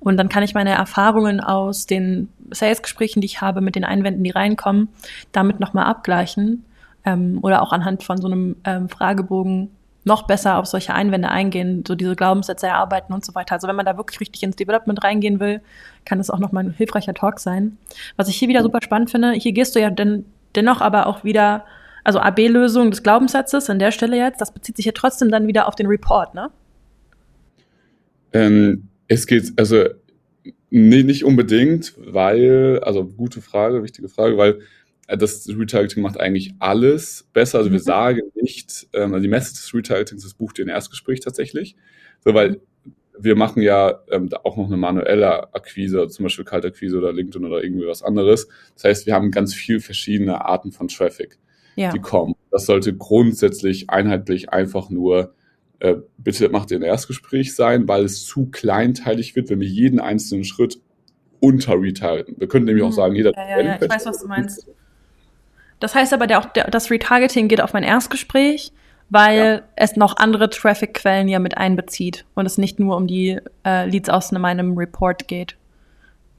Und dann kann ich meine Erfahrungen aus den Sales-Gesprächen, die ich habe, mit den Einwänden, die reinkommen, damit nochmal abgleichen ähm, oder auch anhand von so einem ähm, Fragebogen noch besser auf solche Einwände eingehen, so diese Glaubenssätze erarbeiten und so weiter. Also wenn man da wirklich richtig ins Development reingehen will, kann das auch nochmal ein hilfreicher Talk sein. Was ich hier wieder super spannend finde, hier gehst du ja denn, dennoch aber auch wieder, also AB-Lösung des Glaubenssatzes an der Stelle jetzt, das bezieht sich ja trotzdem dann wieder auf den Report, ne? Ähm, es geht, also nee, nicht unbedingt, weil, also gute Frage, wichtige Frage, weil das Retargeting macht eigentlich alles besser. Also wir mhm. sagen nicht, ähm, also die Message des Retargetings, das bucht ihr in Erstgespräch tatsächlich. So, weil wir machen ja ähm, auch noch eine manuelle Akquise, zum Beispiel Kaltakquise oder LinkedIn oder irgendwie was anderes. Das heißt, wir haben ganz viel verschiedene Arten von Traffic, ja. die kommen. Das sollte grundsätzlich einheitlich einfach nur äh, bitte macht ihr ein Erstgespräch sein, weil es zu kleinteilig wird, wenn wir jeden einzelnen Schritt unter retargeten. Wir können nämlich auch mhm. sagen, jeder. Ja, ja, ja, ich weiß, was du meinst. Das heißt aber, der, auch der, das Retargeting geht auf mein Erstgespräch, weil ja. es noch andere Traffic-Quellen ja mit einbezieht und es nicht nur um die äh, Leads aus meinem Report geht.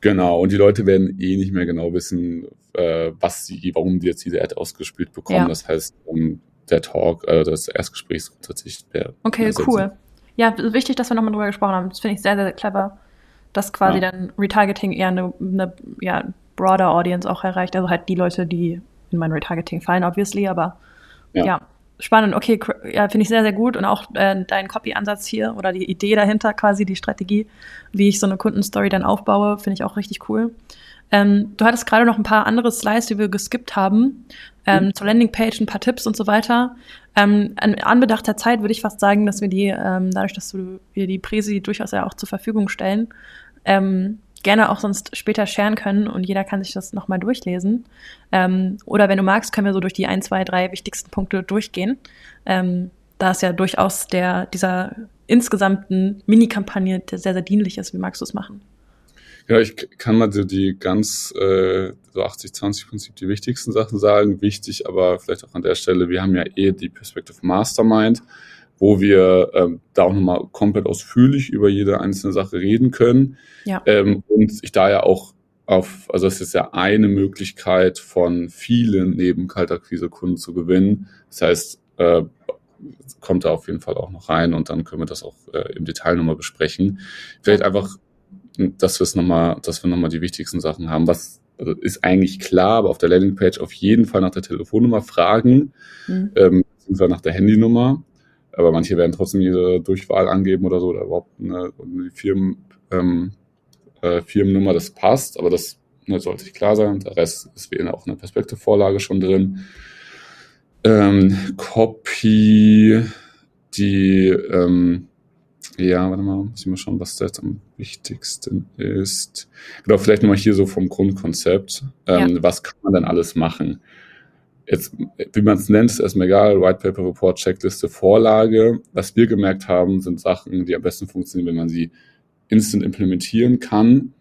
Genau, und die Leute werden eh nicht mehr genau wissen, äh, was sie, warum die jetzt diese Ad ausgespielt bekommen. Ja. Das heißt, um, der Talk, äh, das Erstgespräch ist grundsätzlich der. Okay, cool. Ja, wichtig, dass wir nochmal drüber gesprochen haben. Das finde ich sehr, sehr clever, dass quasi ja. dann Retargeting eher eine, eine ja, broader Audience auch erreicht. Also halt die Leute, die in mein Retargeting fallen, obviously, aber ja, ja spannend. Okay, ja, finde ich sehr, sehr gut. Und auch äh, dein Copy-Ansatz hier oder die Idee dahinter quasi, die Strategie, wie ich so eine Kundenstory dann aufbaue, finde ich auch richtig cool. Ähm, du hattest gerade noch ein paar andere Slides, die wir geskippt haben, ähm, mhm. zur Landingpage, ein paar Tipps und so weiter. Ähm, an Anbedacht der Zeit würde ich fast sagen, dass wir die, ähm, dadurch, dass wir die Präsi durchaus ja auch zur Verfügung stellen, ähm, gerne auch sonst später sharen können und jeder kann sich das nochmal durchlesen. Ähm, oder wenn du magst, können wir so durch die ein, zwei, drei wichtigsten Punkte durchgehen. Ähm, da es ja durchaus der, dieser insgesamten Mini-Kampagne sehr, sehr dienlich ist. Wie magst du es machen? Ja, ich kann mal so die ganz äh, so 80-20-Prinzip die wichtigsten Sachen sagen. Wichtig, aber vielleicht auch an der Stelle, wir haben ja eh die Perspective Mastermind wo wir ähm, da auch nochmal komplett ausführlich über jede einzelne Sache reden können. Ja. Ähm, und ich da ja auch auf, also es ist ja eine Möglichkeit von vielen neben Kaltakquise-Kunden zu gewinnen. Das heißt, äh, kommt da auf jeden Fall auch noch rein und dann können wir das auch äh, im Detail nochmal besprechen. Vielleicht einfach, dass wir es nochmal, dass wir nochmal die wichtigsten Sachen haben. Was also ist eigentlich klar, aber auf der Landingpage auf jeden Fall nach der Telefonnummer fragen, mhm. ähm, beziehungsweise nach der Handynummer aber manche werden trotzdem ihre Durchwahl angeben oder so oder überhaupt eine, eine Firmen, ähm, äh, Firmennummer, das passt, aber das ne, sollte sich klar sein. Der Rest ist wie auch eine Perspektivvorlage schon drin. Ähm, Copy, die, ähm, ja, warte mal, muss ich mal schauen, was da jetzt am wichtigsten ist. Genau, vielleicht nochmal hier so vom Grundkonzept. Ähm, ja. Was kann man denn alles machen? Jetzt, wie man es nennt, ist erstmal egal, White Paper Report, Checkliste, Vorlage. Was wir gemerkt haben, sind Sachen, die am besten funktionieren, wenn man sie instant implementieren kann.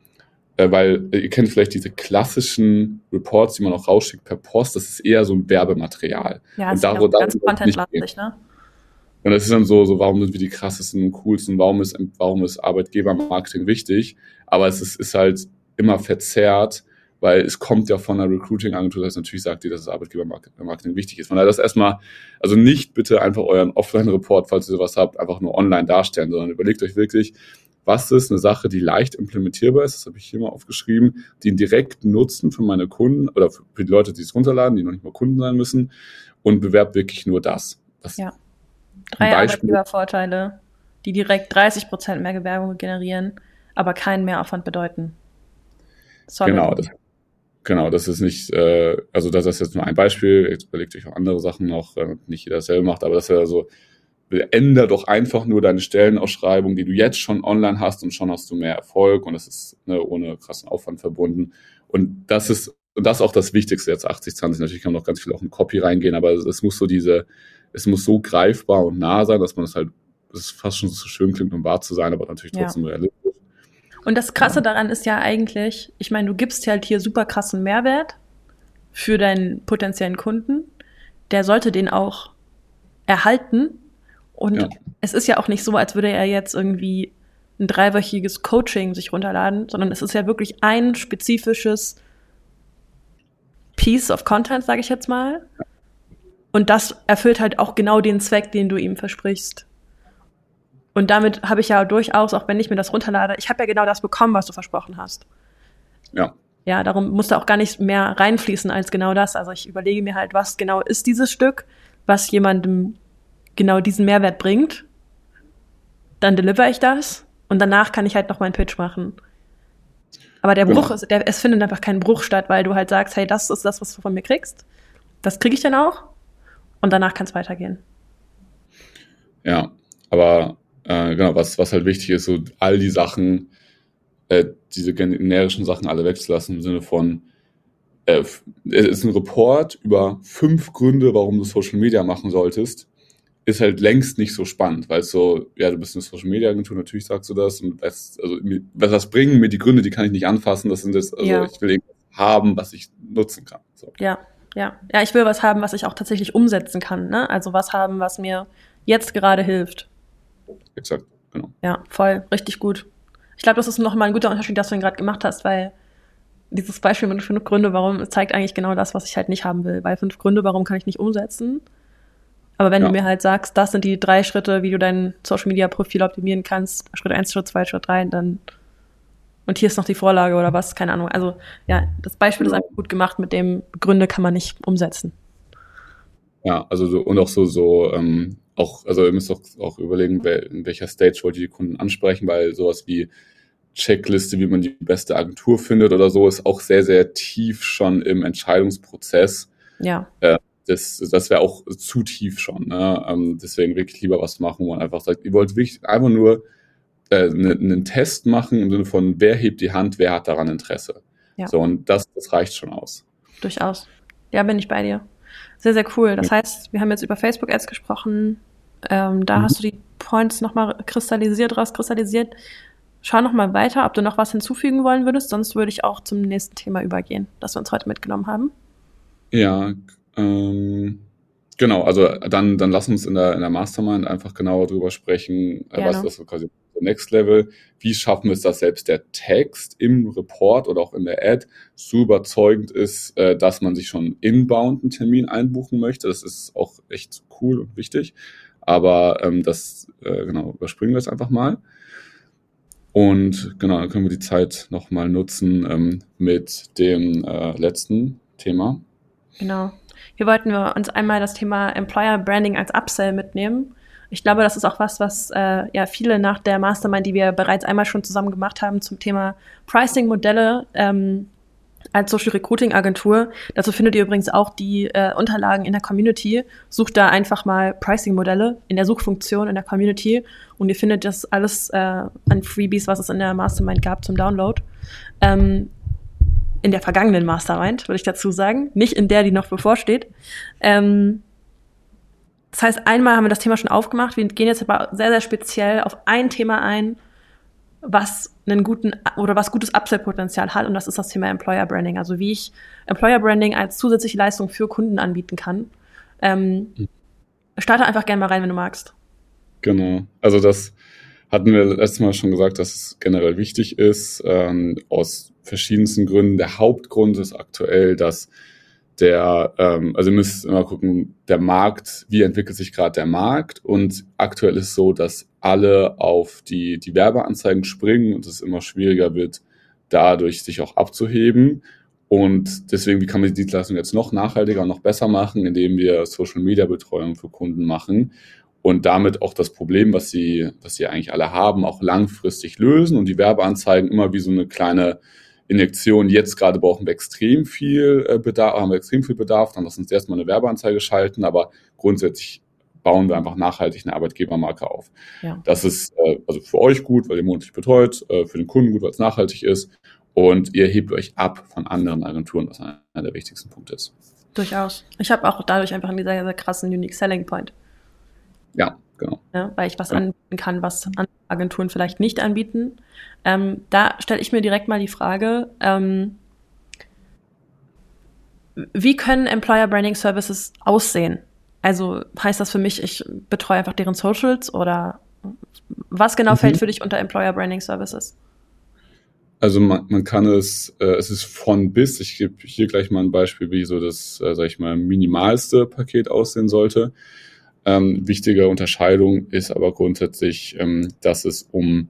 Äh, weil ihr kennt vielleicht diese klassischen Reports, die man auch rausschickt per Post, das ist eher so ein Werbematerial. Ja, das und ist da, ganz contentlastig, ne? Und das ist dann so, so, warum sind wir die krassesten und coolsten, warum ist, warum ist Arbeitgebermarketing wichtig? Aber es ist, ist halt immer verzerrt, weil es kommt ja von einer Recruiting-Agentur, das natürlich sagt die, dass das Arbeitgebermarketing wichtig ist. Von daher das erstmal, also nicht bitte einfach euren Offline-Report, falls ihr sowas habt, einfach nur online darstellen, sondern überlegt euch wirklich, was ist eine Sache, die leicht implementierbar ist, das habe ich hier mal aufgeschrieben, die einen direkten Nutzen für meine Kunden oder für die Leute, die es runterladen, die noch nicht mal Kunden sein müssen und bewerbt wirklich nur das. das ja. Drei Arbeitgebervorteile, die direkt 30 Prozent mehr Gewerbung generieren, aber keinen Mehraufwand bedeuten. Sorry. Genau, das, genau, das ist nicht, äh, also das ist jetzt nur ein Beispiel, jetzt überlegt euch auch andere Sachen noch, äh, nicht jeder dasselbe macht, aber das wäre so, änder doch einfach nur deine Stellenausschreibung, die du jetzt schon online hast und schon hast du mehr Erfolg und das ist ne, ohne krassen Aufwand verbunden. Und das ist, und das ist auch das Wichtigste jetzt 80, 20. Natürlich kann noch ganz viel auch in Copy reingehen, aber es muss so diese, es muss so greifbar und nah sein, dass man es halt, es fast schon so schön klingt, um wahr zu sein, aber natürlich trotzdem ja. realistisch. Und das Krasse daran ist ja eigentlich, ich meine, du gibst halt hier super krassen Mehrwert für deinen potenziellen Kunden. Der sollte den auch erhalten. Und ja. es ist ja auch nicht so, als würde er jetzt irgendwie ein dreiwöchiges Coaching sich runterladen, sondern es ist ja wirklich ein spezifisches Piece of Content, sage ich jetzt mal. Und das erfüllt halt auch genau den Zweck, den du ihm versprichst. Und damit habe ich ja durchaus, auch wenn ich mir das runterlade, ich habe ja genau das bekommen, was du versprochen hast. Ja. Ja, darum musste auch gar nicht mehr reinfließen als genau das. Also ich überlege mir halt, was genau ist dieses Stück, was jemandem genau diesen Mehrwert bringt. Dann deliver ich das und danach kann ich halt noch meinen Pitch machen. Aber der Bruch, ist, der, es findet einfach kein Bruch statt, weil du halt sagst, hey, das ist das, was du von mir kriegst. Das kriege ich dann auch und danach kann es weitergehen. Ja, aber äh, genau, was, was halt wichtig ist, so all die Sachen, äh, diese generischen Sachen alle wegzulassen im Sinne von, äh, es ist ein Report über fünf Gründe, warum du Social Media machen solltest, ist halt längst nicht so spannend, weil es so, ja, du bist eine Social Media Agentur, natürlich sagst du das und das, also, was das bringen mir die Gründe, die kann ich nicht anfassen, das sind jetzt, also ja. ich will irgendwas haben, was ich nutzen kann. So. Ja, ja. Ja, ich will was haben, was ich auch tatsächlich umsetzen kann, ne? Also was haben, was mir jetzt gerade hilft. Exakt, genau. Ja, voll, richtig gut. Ich glaube, das ist nochmal ein guter Unterschied, das du ihn gerade gemacht hast, weil dieses Beispiel mit fünf Gründe, warum zeigt eigentlich genau das, was ich halt nicht haben will. Weil fünf Gründe, warum kann ich nicht umsetzen? Aber wenn ja. du mir halt sagst, das sind die drei Schritte, wie du dein Social Media Profil optimieren kannst, Schritt eins, Schritt zwei, Schritt drei, dann und hier ist noch die Vorlage oder was, keine Ahnung. Also ja, das Beispiel ist einfach gut gemacht, mit dem Gründe kann man nicht umsetzen. Ja, also so, und auch so, so ähm, auch, also ihr müsst auch, auch überlegen, in welcher Stage wollt ihr die Kunden ansprechen, weil sowas wie Checkliste, wie man die beste Agentur findet oder so, ist auch sehr, sehr tief schon im Entscheidungsprozess. Ja. Äh, das, das wäre auch zu tief schon. Ne? Ähm, deswegen wirklich lieber was machen, wo man einfach sagt, ihr wollt wirklich einfach nur äh, ne, einen Test machen im Sinne von, wer hebt die Hand, wer hat daran Interesse. Ja. So, und das, das reicht schon aus. Durchaus. Ja, bin ich bei dir. Sehr, sehr cool. Das heißt, wir haben jetzt über Facebook-Ads gesprochen. Ähm, da mhm. hast du die Points nochmal kristallisiert, rauskristallisiert. Schau nochmal weiter, ob du noch was hinzufügen wollen würdest. Sonst würde ich auch zum nächsten Thema übergehen, das wir uns heute mitgenommen haben. Ja, ähm, genau. Also dann, dann lass uns in der, in der Mastermind einfach genauer drüber sprechen, äh, was das quasi Next Level. Wie schaffen wir es, dass selbst der Text im Report oder auch in der Ad so überzeugend ist, äh, dass man sich schon inbound einen Termin einbuchen möchte. Das ist auch echt cool und wichtig. Aber ähm, das, äh, genau, überspringen wir es einfach mal. Und genau, dann können wir die Zeit nochmal nutzen ähm, mit dem äh, letzten Thema. Genau. Hier wollten wir uns einmal das Thema Employer Branding als Upsell mitnehmen. Ich glaube, das ist auch was, was äh, ja viele nach der Mastermind, die wir bereits einmal schon zusammen gemacht haben zum Thema Pricing-Modelle, ähm, als Social Recruiting Agentur. Dazu findet ihr übrigens auch die äh, Unterlagen in der Community. Sucht da einfach mal Pricing-Modelle in der Suchfunktion in der Community und ihr findet das alles äh, an Freebies, was es in der Mastermind gab zum Download. Ähm, in der vergangenen Mastermind, würde ich dazu sagen, nicht in der, die noch bevorsteht. Ähm, das heißt, einmal haben wir das Thema schon aufgemacht. Wir gehen jetzt aber sehr, sehr speziell auf ein Thema ein, was einen guten oder was gutes Upsell-Potenzial hat und das ist das Thema Employer Branding. Also wie ich Employer Branding als zusätzliche Leistung für Kunden anbieten kann. Ähm, mhm. Starte einfach gerne mal rein, wenn du magst. Genau. Also das hatten wir letztes Mal schon gesagt, dass es generell wichtig ist, ähm, aus verschiedensten Gründen. Der Hauptgrund ist aktuell, dass der, ähm, also ihr müsst immer gucken, der Markt, wie entwickelt sich gerade der Markt und aktuell ist so, dass alle auf die, die Werbeanzeigen springen und es immer schwieriger wird, dadurch sich auch abzuheben. Und deswegen, wie kann man die Dienstleistung jetzt noch nachhaltiger und noch besser machen, indem wir Social Media Betreuung für Kunden machen und damit auch das Problem, was sie, was sie eigentlich alle haben, auch langfristig lösen und die Werbeanzeigen immer wie so eine kleine Injektion. Jetzt gerade brauchen wir extrem viel äh, Bedarf, haben wir extrem viel Bedarf, dann lass uns erstmal eine Werbeanzeige schalten, aber grundsätzlich bauen wir einfach nachhaltig eine Arbeitgebermarke auf. Ja. Das ist äh, also für euch gut, weil ihr monatlich betreut, äh, für den Kunden gut, weil es nachhaltig ist und ihr hebt euch ab von anderen Agenturen, was einer der wichtigsten Punkte ist. Durchaus. Ich habe auch dadurch einfach einen sehr, sehr krassen Unique Selling Point. Ja, genau. Ja, weil ich was ja. anbieten kann, was andere Agenturen vielleicht nicht anbieten. Ähm, da stelle ich mir direkt mal die Frage, ähm, wie können Employer Branding Services aussehen? Also heißt das für mich, ich betreue einfach deren Socials oder was genau mhm. fällt für dich unter Employer Branding Services? Also man, man kann es, äh, es ist von bis, ich gebe hier gleich mal ein Beispiel, wie so das, äh, sag ich mal, minimalste Paket aussehen sollte. Ähm, wichtige Unterscheidung ist aber grundsätzlich, ähm, dass es um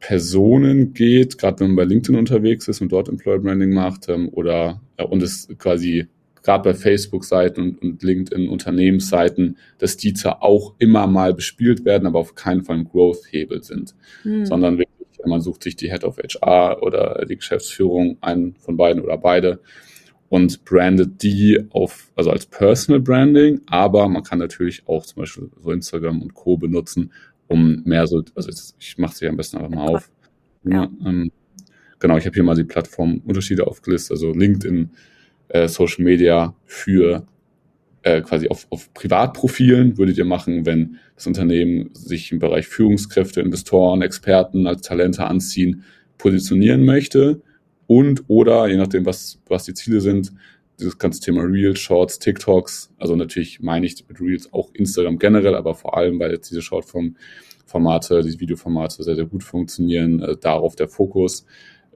Personen geht, gerade wenn man bei LinkedIn unterwegs ist und dort Employer Branding macht ähm, oder äh, und es quasi gerade bei Facebook-Seiten und, und LinkedIn-Unternehmensseiten, dass die zwar auch immer mal bespielt werden, aber auf keinen Fall ein Growth-Hebel sind, hm. sondern wirklich, man sucht sich die Head of HR oder die Geschäftsführung, einen von beiden oder beide und brandet die auf, also als Personal Branding, aber man kann natürlich auch zum Beispiel so Instagram und Co. benutzen, um mehr so, also ich mache sie am besten einfach mal auf. Ja. Ähm, genau, ich habe hier mal die Plattformunterschiede aufgelistet, also LinkedIn, äh, Social Media für äh, quasi auf, auf Privatprofilen würdet ihr machen, wenn das Unternehmen sich im Bereich Führungskräfte, Investoren, Experten als Talente anziehen, positionieren möchte und oder, je nachdem, was, was die Ziele sind, dieses ganze Thema Reels, Shorts, TikToks, also natürlich meine ich mit Reels auch Instagram generell, aber vor allem, weil jetzt diese Short-Formate, diese Videoformate sehr, sehr gut funktionieren, äh, darauf der Fokus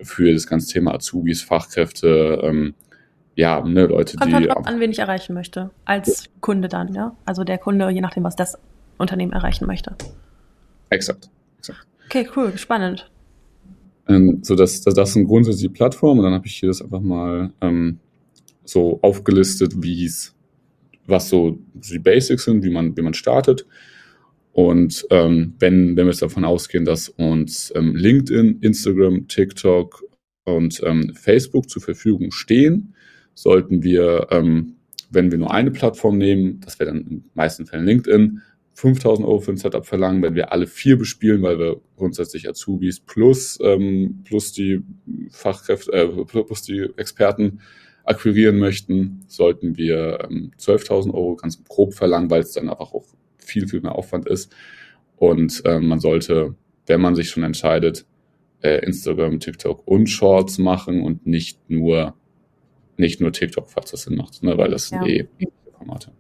für das ganze Thema Azubis, Fachkräfte, ähm, ja, ne, Leute, Kommt die. Kommt halt an, wen ich erreichen möchte, als ja. Kunde dann, ja? Also der Kunde, je nachdem, was das Unternehmen erreichen möchte. Exakt. Exakt. Okay, cool, spannend. Ähm, so dass, dass das sind grundsätzlich die Plattform und dann habe ich hier das einfach mal ähm, so aufgelistet, wie es, was so die Basics sind, wie man, wie man startet. Und ähm, wenn, wenn wir jetzt davon ausgehen, dass uns ähm, LinkedIn, Instagram, TikTok und ähm, Facebook zur Verfügung stehen, sollten wir, ähm, wenn wir nur eine Plattform nehmen, das wäre dann in den meisten Fällen LinkedIn, 5000 Euro für ein Setup verlangen, wenn wir alle vier bespielen, weil wir grundsätzlich Azubis plus, ähm, plus die Fachkräfte, äh, plus die Experten akquirieren möchten, sollten wir ähm, 12.000 Euro ganz grob verlangen, weil es dann einfach auch viel, viel mehr Aufwand ist. Und ähm, man sollte, wenn man sich schon entscheidet, äh, Instagram, TikTok und Shorts machen und nicht nur, nicht nur TikTok, falls das Sinn macht, ne, weil das ja. sind eh Formate.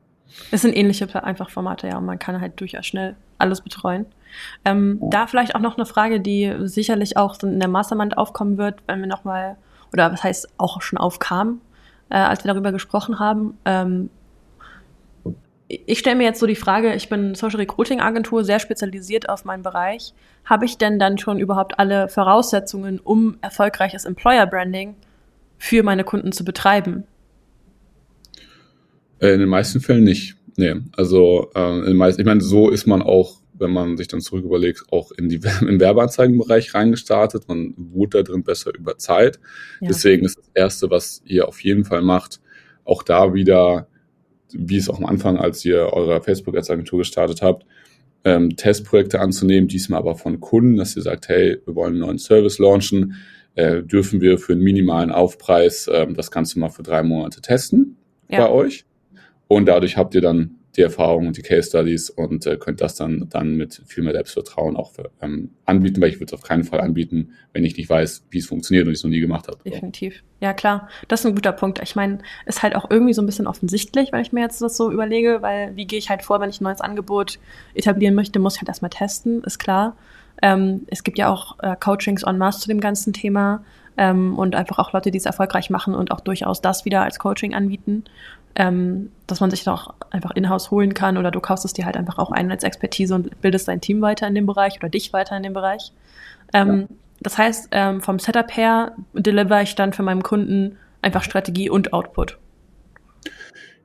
Es sind ähnliche einfach Formate, ja, und man kann halt durchaus schnell alles betreuen. Ähm, Da vielleicht auch noch eine Frage, die sicherlich auch in der Mastermind aufkommen wird, wenn wir nochmal, oder was heißt auch schon aufkam, äh, als wir darüber gesprochen haben. Ähm, ich stelle mir jetzt so die Frage, ich bin Social Recruiting Agentur, sehr spezialisiert auf meinen Bereich. Habe ich denn dann schon überhaupt alle Voraussetzungen, um erfolgreiches Employer Branding für meine Kunden zu betreiben? Äh, in den meisten Fällen nicht. Nee, also äh, in meisten, ich meine, so ist man auch wenn man sich dann zurück überlegt, auch in die, im Werbeanzeigenbereich reingestartet. Man wurde da drin besser über Zeit. Ja. Deswegen ist das Erste, was ihr auf jeden Fall macht, auch da wieder, wie es auch am Anfang, als ihr eure Facebook-Ads-Agentur gestartet habt, ähm, Testprojekte anzunehmen, diesmal aber von Kunden, dass ihr sagt, hey, wir wollen einen neuen Service launchen, äh, dürfen wir für einen minimalen Aufpreis äh, das Ganze mal für drei Monate testen ja. bei euch. Und dadurch habt ihr dann die Erfahrung und die Case Studies und äh, könnt das dann, dann mit viel mehr Selbstvertrauen auch ähm, anbieten, weil ich würde es auf keinen Fall anbieten, wenn ich nicht weiß, wie es funktioniert und ich es noch nie gemacht habe. Definitiv. Ja, klar. Das ist ein guter Punkt. Ich meine, ist halt auch irgendwie so ein bisschen offensichtlich, wenn ich mir jetzt das so überlege, weil wie gehe ich halt vor, wenn ich ein neues Angebot etablieren möchte, muss ich halt erstmal testen, ist klar. Ähm, es gibt ja auch äh, Coachings en masse zu dem ganzen Thema ähm, und einfach auch Leute, die es erfolgreich machen und auch durchaus das wieder als Coaching anbieten ähm, dass man sich doch einfach in-house holen kann oder du kaufst es dir halt einfach auch ein als Expertise und bildest dein Team weiter in dem Bereich oder dich weiter in dem Bereich. Ähm, ja. Das heißt, ähm, vom Setup her deliver ich dann für meinen Kunden einfach Strategie und Output.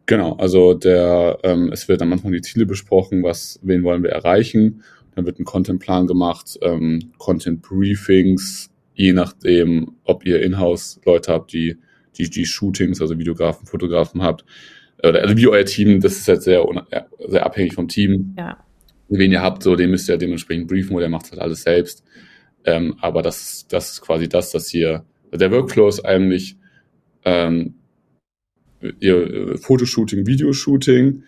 Genau, also der, ähm, es wird am Anfang die Ziele besprochen, was, wen wollen wir erreichen. Dann wird ein Contentplan gemacht, ähm, Content Briefings, je nachdem, ob ihr in-house Leute habt, die die, die Shootings, also Videografen, Fotografen habt, oder also wie euer Team, das ist halt sehr, sehr abhängig vom Team. Ja. Wen ihr habt, so den müsst ihr dementsprechend briefen oder ihr macht halt alles selbst. Ähm, aber das, das ist quasi das, dass hier, der Workflow ist eigentlich ähm, ihr Fotoshooting, Videoshooting,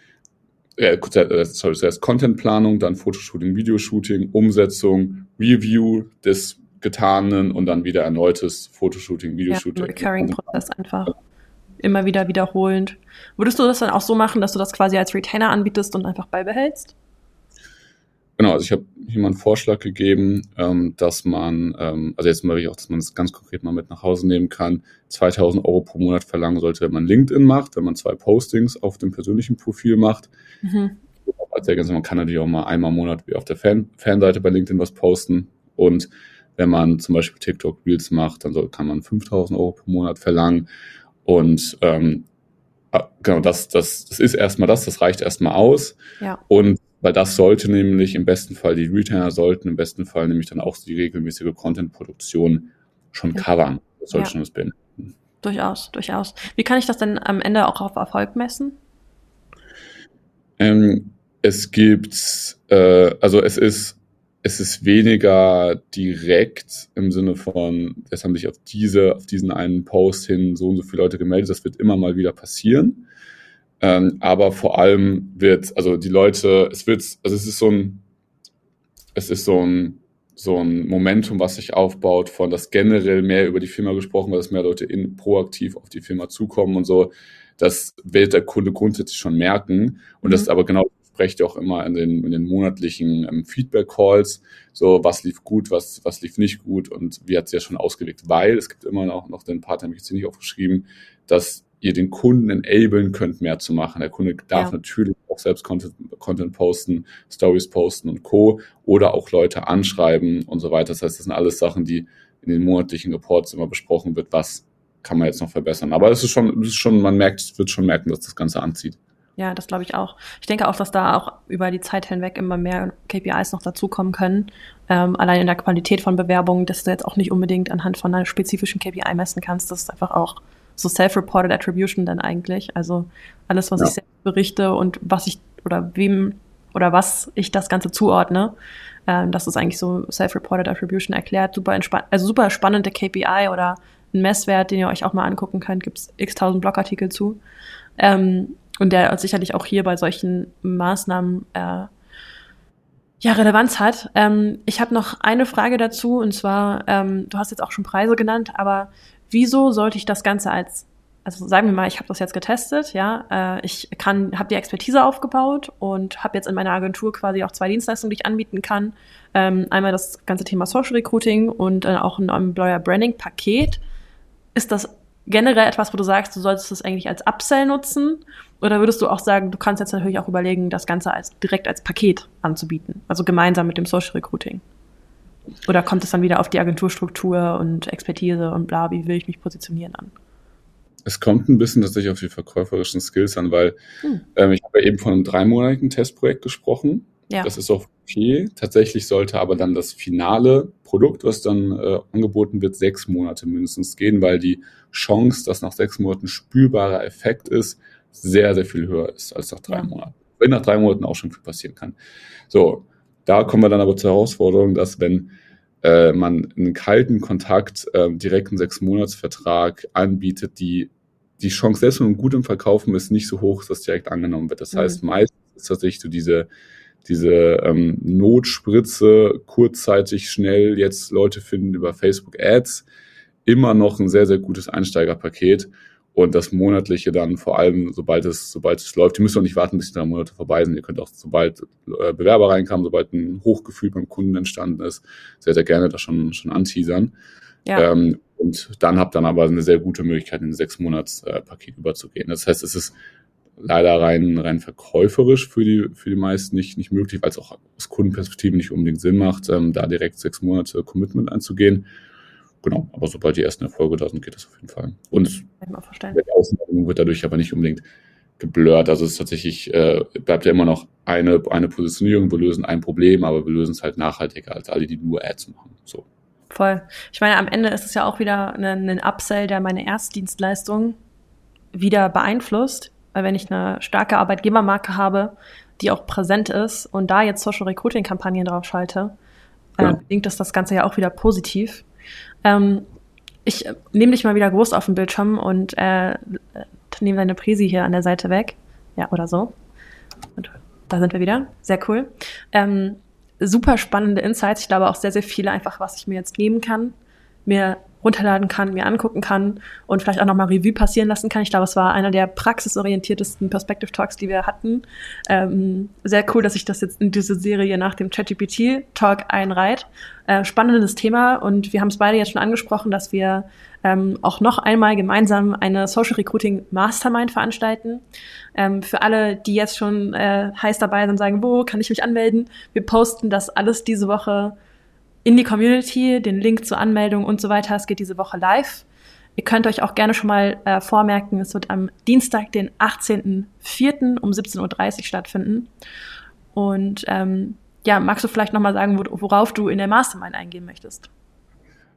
äh, sorry, zuerst Contentplanung, dann Fotoshooting, Videoshooting, Umsetzung, Review des Getanen und dann wieder erneutes Fotoshooting, Videoshooting. Ja, Recurring-Prozess einfach. Immer wieder wiederholend. Würdest du das dann auch so machen, dass du das quasi als Retainer anbietest und einfach beibehältst? Genau, also ich habe hier mal einen Vorschlag gegeben, ähm, dass man, ähm, also jetzt mal ich auch, dass man das ganz konkret mal mit nach Hause nehmen kann, 2000 Euro pro Monat verlangen sollte, wenn man LinkedIn macht, wenn man zwei Postings auf dem persönlichen Profil macht. Mhm. Also man kann natürlich auch mal einmal im Monat wie auf der Fan Fanseite bei LinkedIn was posten und wenn man zum Beispiel TikTok Reels macht, dann soll, kann man 5000 Euro pro Monat verlangen. Und ähm, ah, genau, das, das, das ist erstmal das, das reicht erstmal aus. Ja. Und weil das sollte nämlich im besten Fall, die Retainer sollten im besten Fall nämlich dann auch die regelmäßige Content-Produktion schon ja. covern. Das sollte ja. schon das binden. Durchaus, durchaus. Wie kann ich das denn am Ende auch auf Erfolg messen? Ähm, es gibt, äh, also es ist es ist weniger direkt im Sinne von, es haben sich auf diese, auf diesen einen Post hin so und so viele Leute gemeldet. Das wird immer mal wieder passieren. Ähm, aber vor allem wird, also die Leute, es wird, also es ist so ein, es ist so ein, so ein Momentum, was sich aufbaut, von dass generell mehr über die Firma gesprochen wird, dass mehr Leute in, proaktiv auf die Firma zukommen und so. Das wird der Kunde grundsätzlich schon merken. Und mhm. das ist aber genau sprecht ihr auch immer in den, in den monatlichen ähm, Feedback-Calls, so was lief gut, was, was lief nicht gut und wie hat es ja schon ausgewirkt, weil es gibt immer noch, noch den Part, den habe ich jetzt hier nicht aufgeschrieben, dass ihr den Kunden enablen könnt, mehr zu machen. Der Kunde darf ja. natürlich auch selbst Content, Content posten, Stories posten und Co. oder auch Leute anschreiben und so weiter. Das heißt, das sind alles Sachen, die in den monatlichen Reports immer besprochen wird, was kann man jetzt noch verbessern. Aber es ist schon, es ist schon, man merkt, wird schon merken, dass das Ganze anzieht. Ja, das glaube ich auch. Ich denke auch, dass da auch über die Zeit hinweg immer mehr KPIs noch dazukommen können. Ähm, allein in der Qualität von Bewerbungen, dass du jetzt auch nicht unbedingt anhand von einer spezifischen KPI messen kannst. Das ist einfach auch so self-reported Attribution dann eigentlich. Also alles, was ja. ich selbst berichte und was ich oder wem oder was ich das Ganze zuordne. Ähm, das ist eigentlich so self-reported Attribution erklärt. Super also super spannende KPI oder ein Messwert, den ihr euch auch mal angucken könnt. Gibt es x tausend Blogartikel zu. Ähm, und der sicherlich auch hier bei solchen Maßnahmen äh, ja Relevanz hat. Ähm, ich habe noch eine Frage dazu und zwar, ähm, du hast jetzt auch schon Preise genannt, aber wieso sollte ich das Ganze als also sagen wir mal, ich habe das jetzt getestet, ja, äh, ich kann, habe die Expertise aufgebaut und habe jetzt in meiner Agentur quasi auch zwei Dienstleistungen, die ich anbieten kann. Ähm, einmal das ganze Thema Social Recruiting und äh, auch ein Employer Branding Paket. Ist das generell etwas, wo du sagst, du solltest es eigentlich als Upsell nutzen? Oder würdest du auch sagen, du kannst jetzt natürlich auch überlegen, das Ganze als, direkt als Paket anzubieten? Also gemeinsam mit dem Social Recruiting? Oder kommt es dann wieder auf die Agenturstruktur und Expertise und bla, wie will ich mich positionieren an? Es kommt ein bisschen tatsächlich auf die verkäuferischen Skills an, weil hm. ähm, ich habe ja eben von einem dreimonatigen Testprojekt gesprochen. Ja. Das ist auch okay. Tatsächlich sollte aber dann das finale Produkt, was dann äh, angeboten wird, sechs Monate mindestens gehen, weil die Chance, dass nach sechs Monaten spürbarer Effekt ist, sehr, sehr viel höher ist als nach drei ja. Monaten. Wenn nach drei Monaten auch schon viel passieren kann. So, da kommen wir dann aber zur Herausforderung, dass wenn äh, man einen kalten Kontakt, äh, direkten Sechs-Monats-Vertrag anbietet, die die Chance, selbst wenn man gut im Verkaufen ist, nicht so hoch, dass direkt angenommen wird. Das mhm. heißt, meistens ist tatsächlich so diese, diese ähm, Notspritze, kurzzeitig schnell jetzt Leute finden über Facebook Ads, immer noch ein sehr, sehr gutes Einsteigerpaket. Und das monatliche dann vor allem, sobald es, sobald es läuft, ihr müsst auch nicht warten, bis die drei Monate vorbei sind. Ihr könnt auch, sobald äh, Bewerber reinkamen, sobald ein Hochgefühl beim Kunden entstanden ist, sehr, sehr gerne da schon, schon anteasern. Ja. Ähm, und dann habt dann aber eine sehr gute Möglichkeit, in ein sechs Monats äh, Paket überzugehen. Das heißt, es ist leider rein, rein verkäuferisch für die, für die meisten nicht, nicht möglich, weil es auch aus Kundenperspektive nicht unbedingt Sinn macht, ähm, da direkt sechs Monate Commitment einzugehen. Genau, aber sobald die ersten Erfolge da sind, geht das auf jeden Fall. Und die Außenwirkung wird dadurch aber nicht unbedingt geblurrt. Also es ist tatsächlich, äh, bleibt ja immer noch eine, eine Positionierung, wir lösen ein Problem, aber wir lösen es halt nachhaltiger als alle, die nur Ads machen. So. Voll. Ich meine, am Ende ist es ja auch wieder ein, ein Upsell, der meine Erstdienstleistung wieder beeinflusst. Weil wenn ich eine starke Arbeitgebermarke habe, die auch präsent ist und da jetzt Social Recruiting Kampagnen drauf schalte, ja. äh, bedingt das das Ganze ja auch wieder positiv. Ähm, ich nehme dich mal wieder groß auf den Bildschirm und äh, nehme deine Präsi hier an der Seite weg. Ja, oder so. Und da sind wir wieder. Sehr cool. Ähm, super spannende Insights. Ich glaube auch sehr, sehr viele einfach, was ich mir jetzt nehmen kann, mir runterladen kann, mir angucken kann und vielleicht auch nochmal Revue passieren lassen kann. Ich glaube, es war einer der praxisorientiertesten Perspective Talks, die wir hatten. Ähm, sehr cool, dass sich das jetzt in diese Serie nach dem ChatGPT Talk einreiht. Äh, spannendes Thema und wir haben es beide jetzt schon angesprochen, dass wir ähm, auch noch einmal gemeinsam eine Social Recruiting Mastermind veranstalten. Ähm, für alle, die jetzt schon äh, heiß dabei sind, und sagen, wo kann ich mich anmelden? Wir posten das alles diese Woche in die Community, den Link zur Anmeldung und so weiter. Es geht diese Woche live. Ihr könnt euch auch gerne schon mal äh, vormerken, es wird am Dienstag, den 18.04. um 17.30 Uhr stattfinden. Und ähm, ja, magst du vielleicht nochmal sagen, worauf du in der Mastermind eingehen möchtest?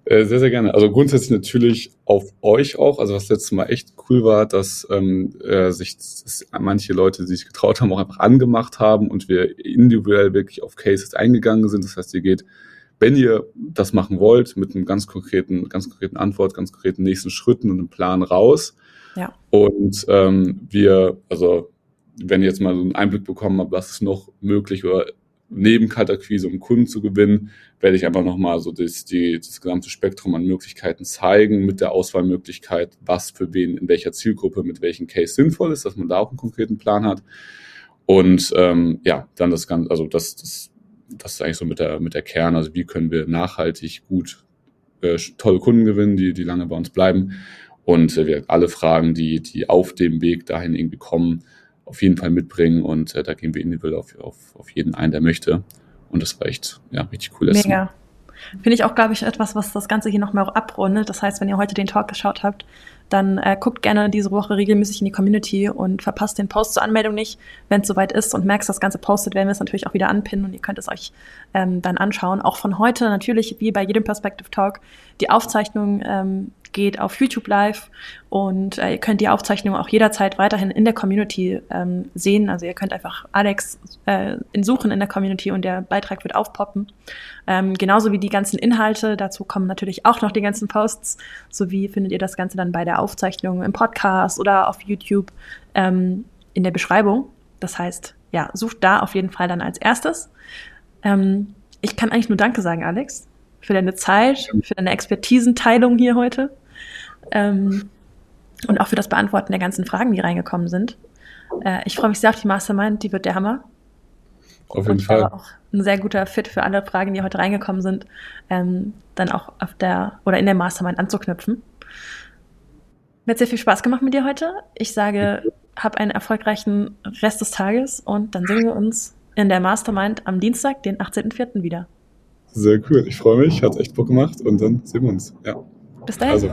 Äh, sehr, sehr gerne. Also grundsätzlich natürlich auf euch auch. Also was letztes Mal echt cool war, dass ähm, äh, sich dass manche Leute, die sich getraut haben, auch einfach angemacht haben und wir individuell wirklich auf Cases eingegangen sind. Das heißt, ihr geht wenn ihr das machen wollt, mit einem ganz konkreten, ganz konkreten Antwort, ganz konkreten nächsten Schritten und einem Plan raus. Ja. Und ähm, wir, also wenn ihr jetzt mal so einen Einblick bekommen habt, was ist noch möglich oder neben Kaltakquise, um Kunden zu gewinnen, werde ich einfach nochmal so das, die, das gesamte Spektrum an Möglichkeiten zeigen, mit der Auswahlmöglichkeit, was für wen, in welcher Zielgruppe, mit welchem Case sinnvoll ist, dass man da auch einen konkreten Plan hat. Und ähm, ja, dann das Ganze, also das, das das ist eigentlich so mit der, mit der Kern. Also wie können wir nachhaltig gut äh, tolle Kunden gewinnen, die, die lange bei uns bleiben. Und äh, wir alle Fragen, die, die auf dem Weg dahin irgendwie kommen, auf jeden Fall mitbringen. Und äh, da gehen wir individuell auf, auf, auf jeden ein, der möchte. Und das war echt ja, richtig cool. Mega. Finde ich auch, glaube ich, etwas, was das Ganze hier nochmal abrundet. Das heißt, wenn ihr heute den Talk geschaut habt, dann äh, guckt gerne diese Woche regelmäßig in die Community und verpasst den Post zur Anmeldung nicht. Wenn es soweit ist und merkst, das Ganze postet, werden wir es natürlich auch wieder anpinnen und ihr könnt es euch ähm, dann anschauen. Auch von heute natürlich, wie bei jedem Perspective Talk, die Aufzeichnung ähm, geht auf YouTube Live und äh, ihr könnt die Aufzeichnung auch jederzeit weiterhin in der Community ähm, sehen. Also ihr könnt einfach Alex äh, in suchen in der Community und der Beitrag wird aufpoppen. Ähm, genauso wie die ganzen Inhalte. Dazu kommen natürlich auch noch die ganzen Posts. Sowie findet ihr das Ganze dann bei der Aufzeichnung im Podcast oder auf YouTube ähm, in der Beschreibung. Das heißt, ja, sucht da auf jeden Fall dann als erstes. Ähm, ich kann eigentlich nur Danke sagen, Alex für deine Zeit, für deine Expertisenteilung hier heute ähm, und auch für das Beantworten der ganzen Fragen, die reingekommen sind. Äh, ich freue mich sehr auf die Mastermind, die wird der Hammer. Auf jeden und Fall. auch ein sehr guter Fit für alle Fragen, die heute reingekommen sind, ähm, dann auch auf der oder in der Mastermind anzuknüpfen. Mir hat sehr viel Spaß gemacht mit dir heute. Ich sage, hab einen erfolgreichen Rest des Tages und dann sehen wir uns in der Mastermind am Dienstag, den 18.04. wieder. Sehr cool. Ich freue mich. Hat echt Bock gemacht und dann sehen wir uns. Ja. Bis dahin. Also,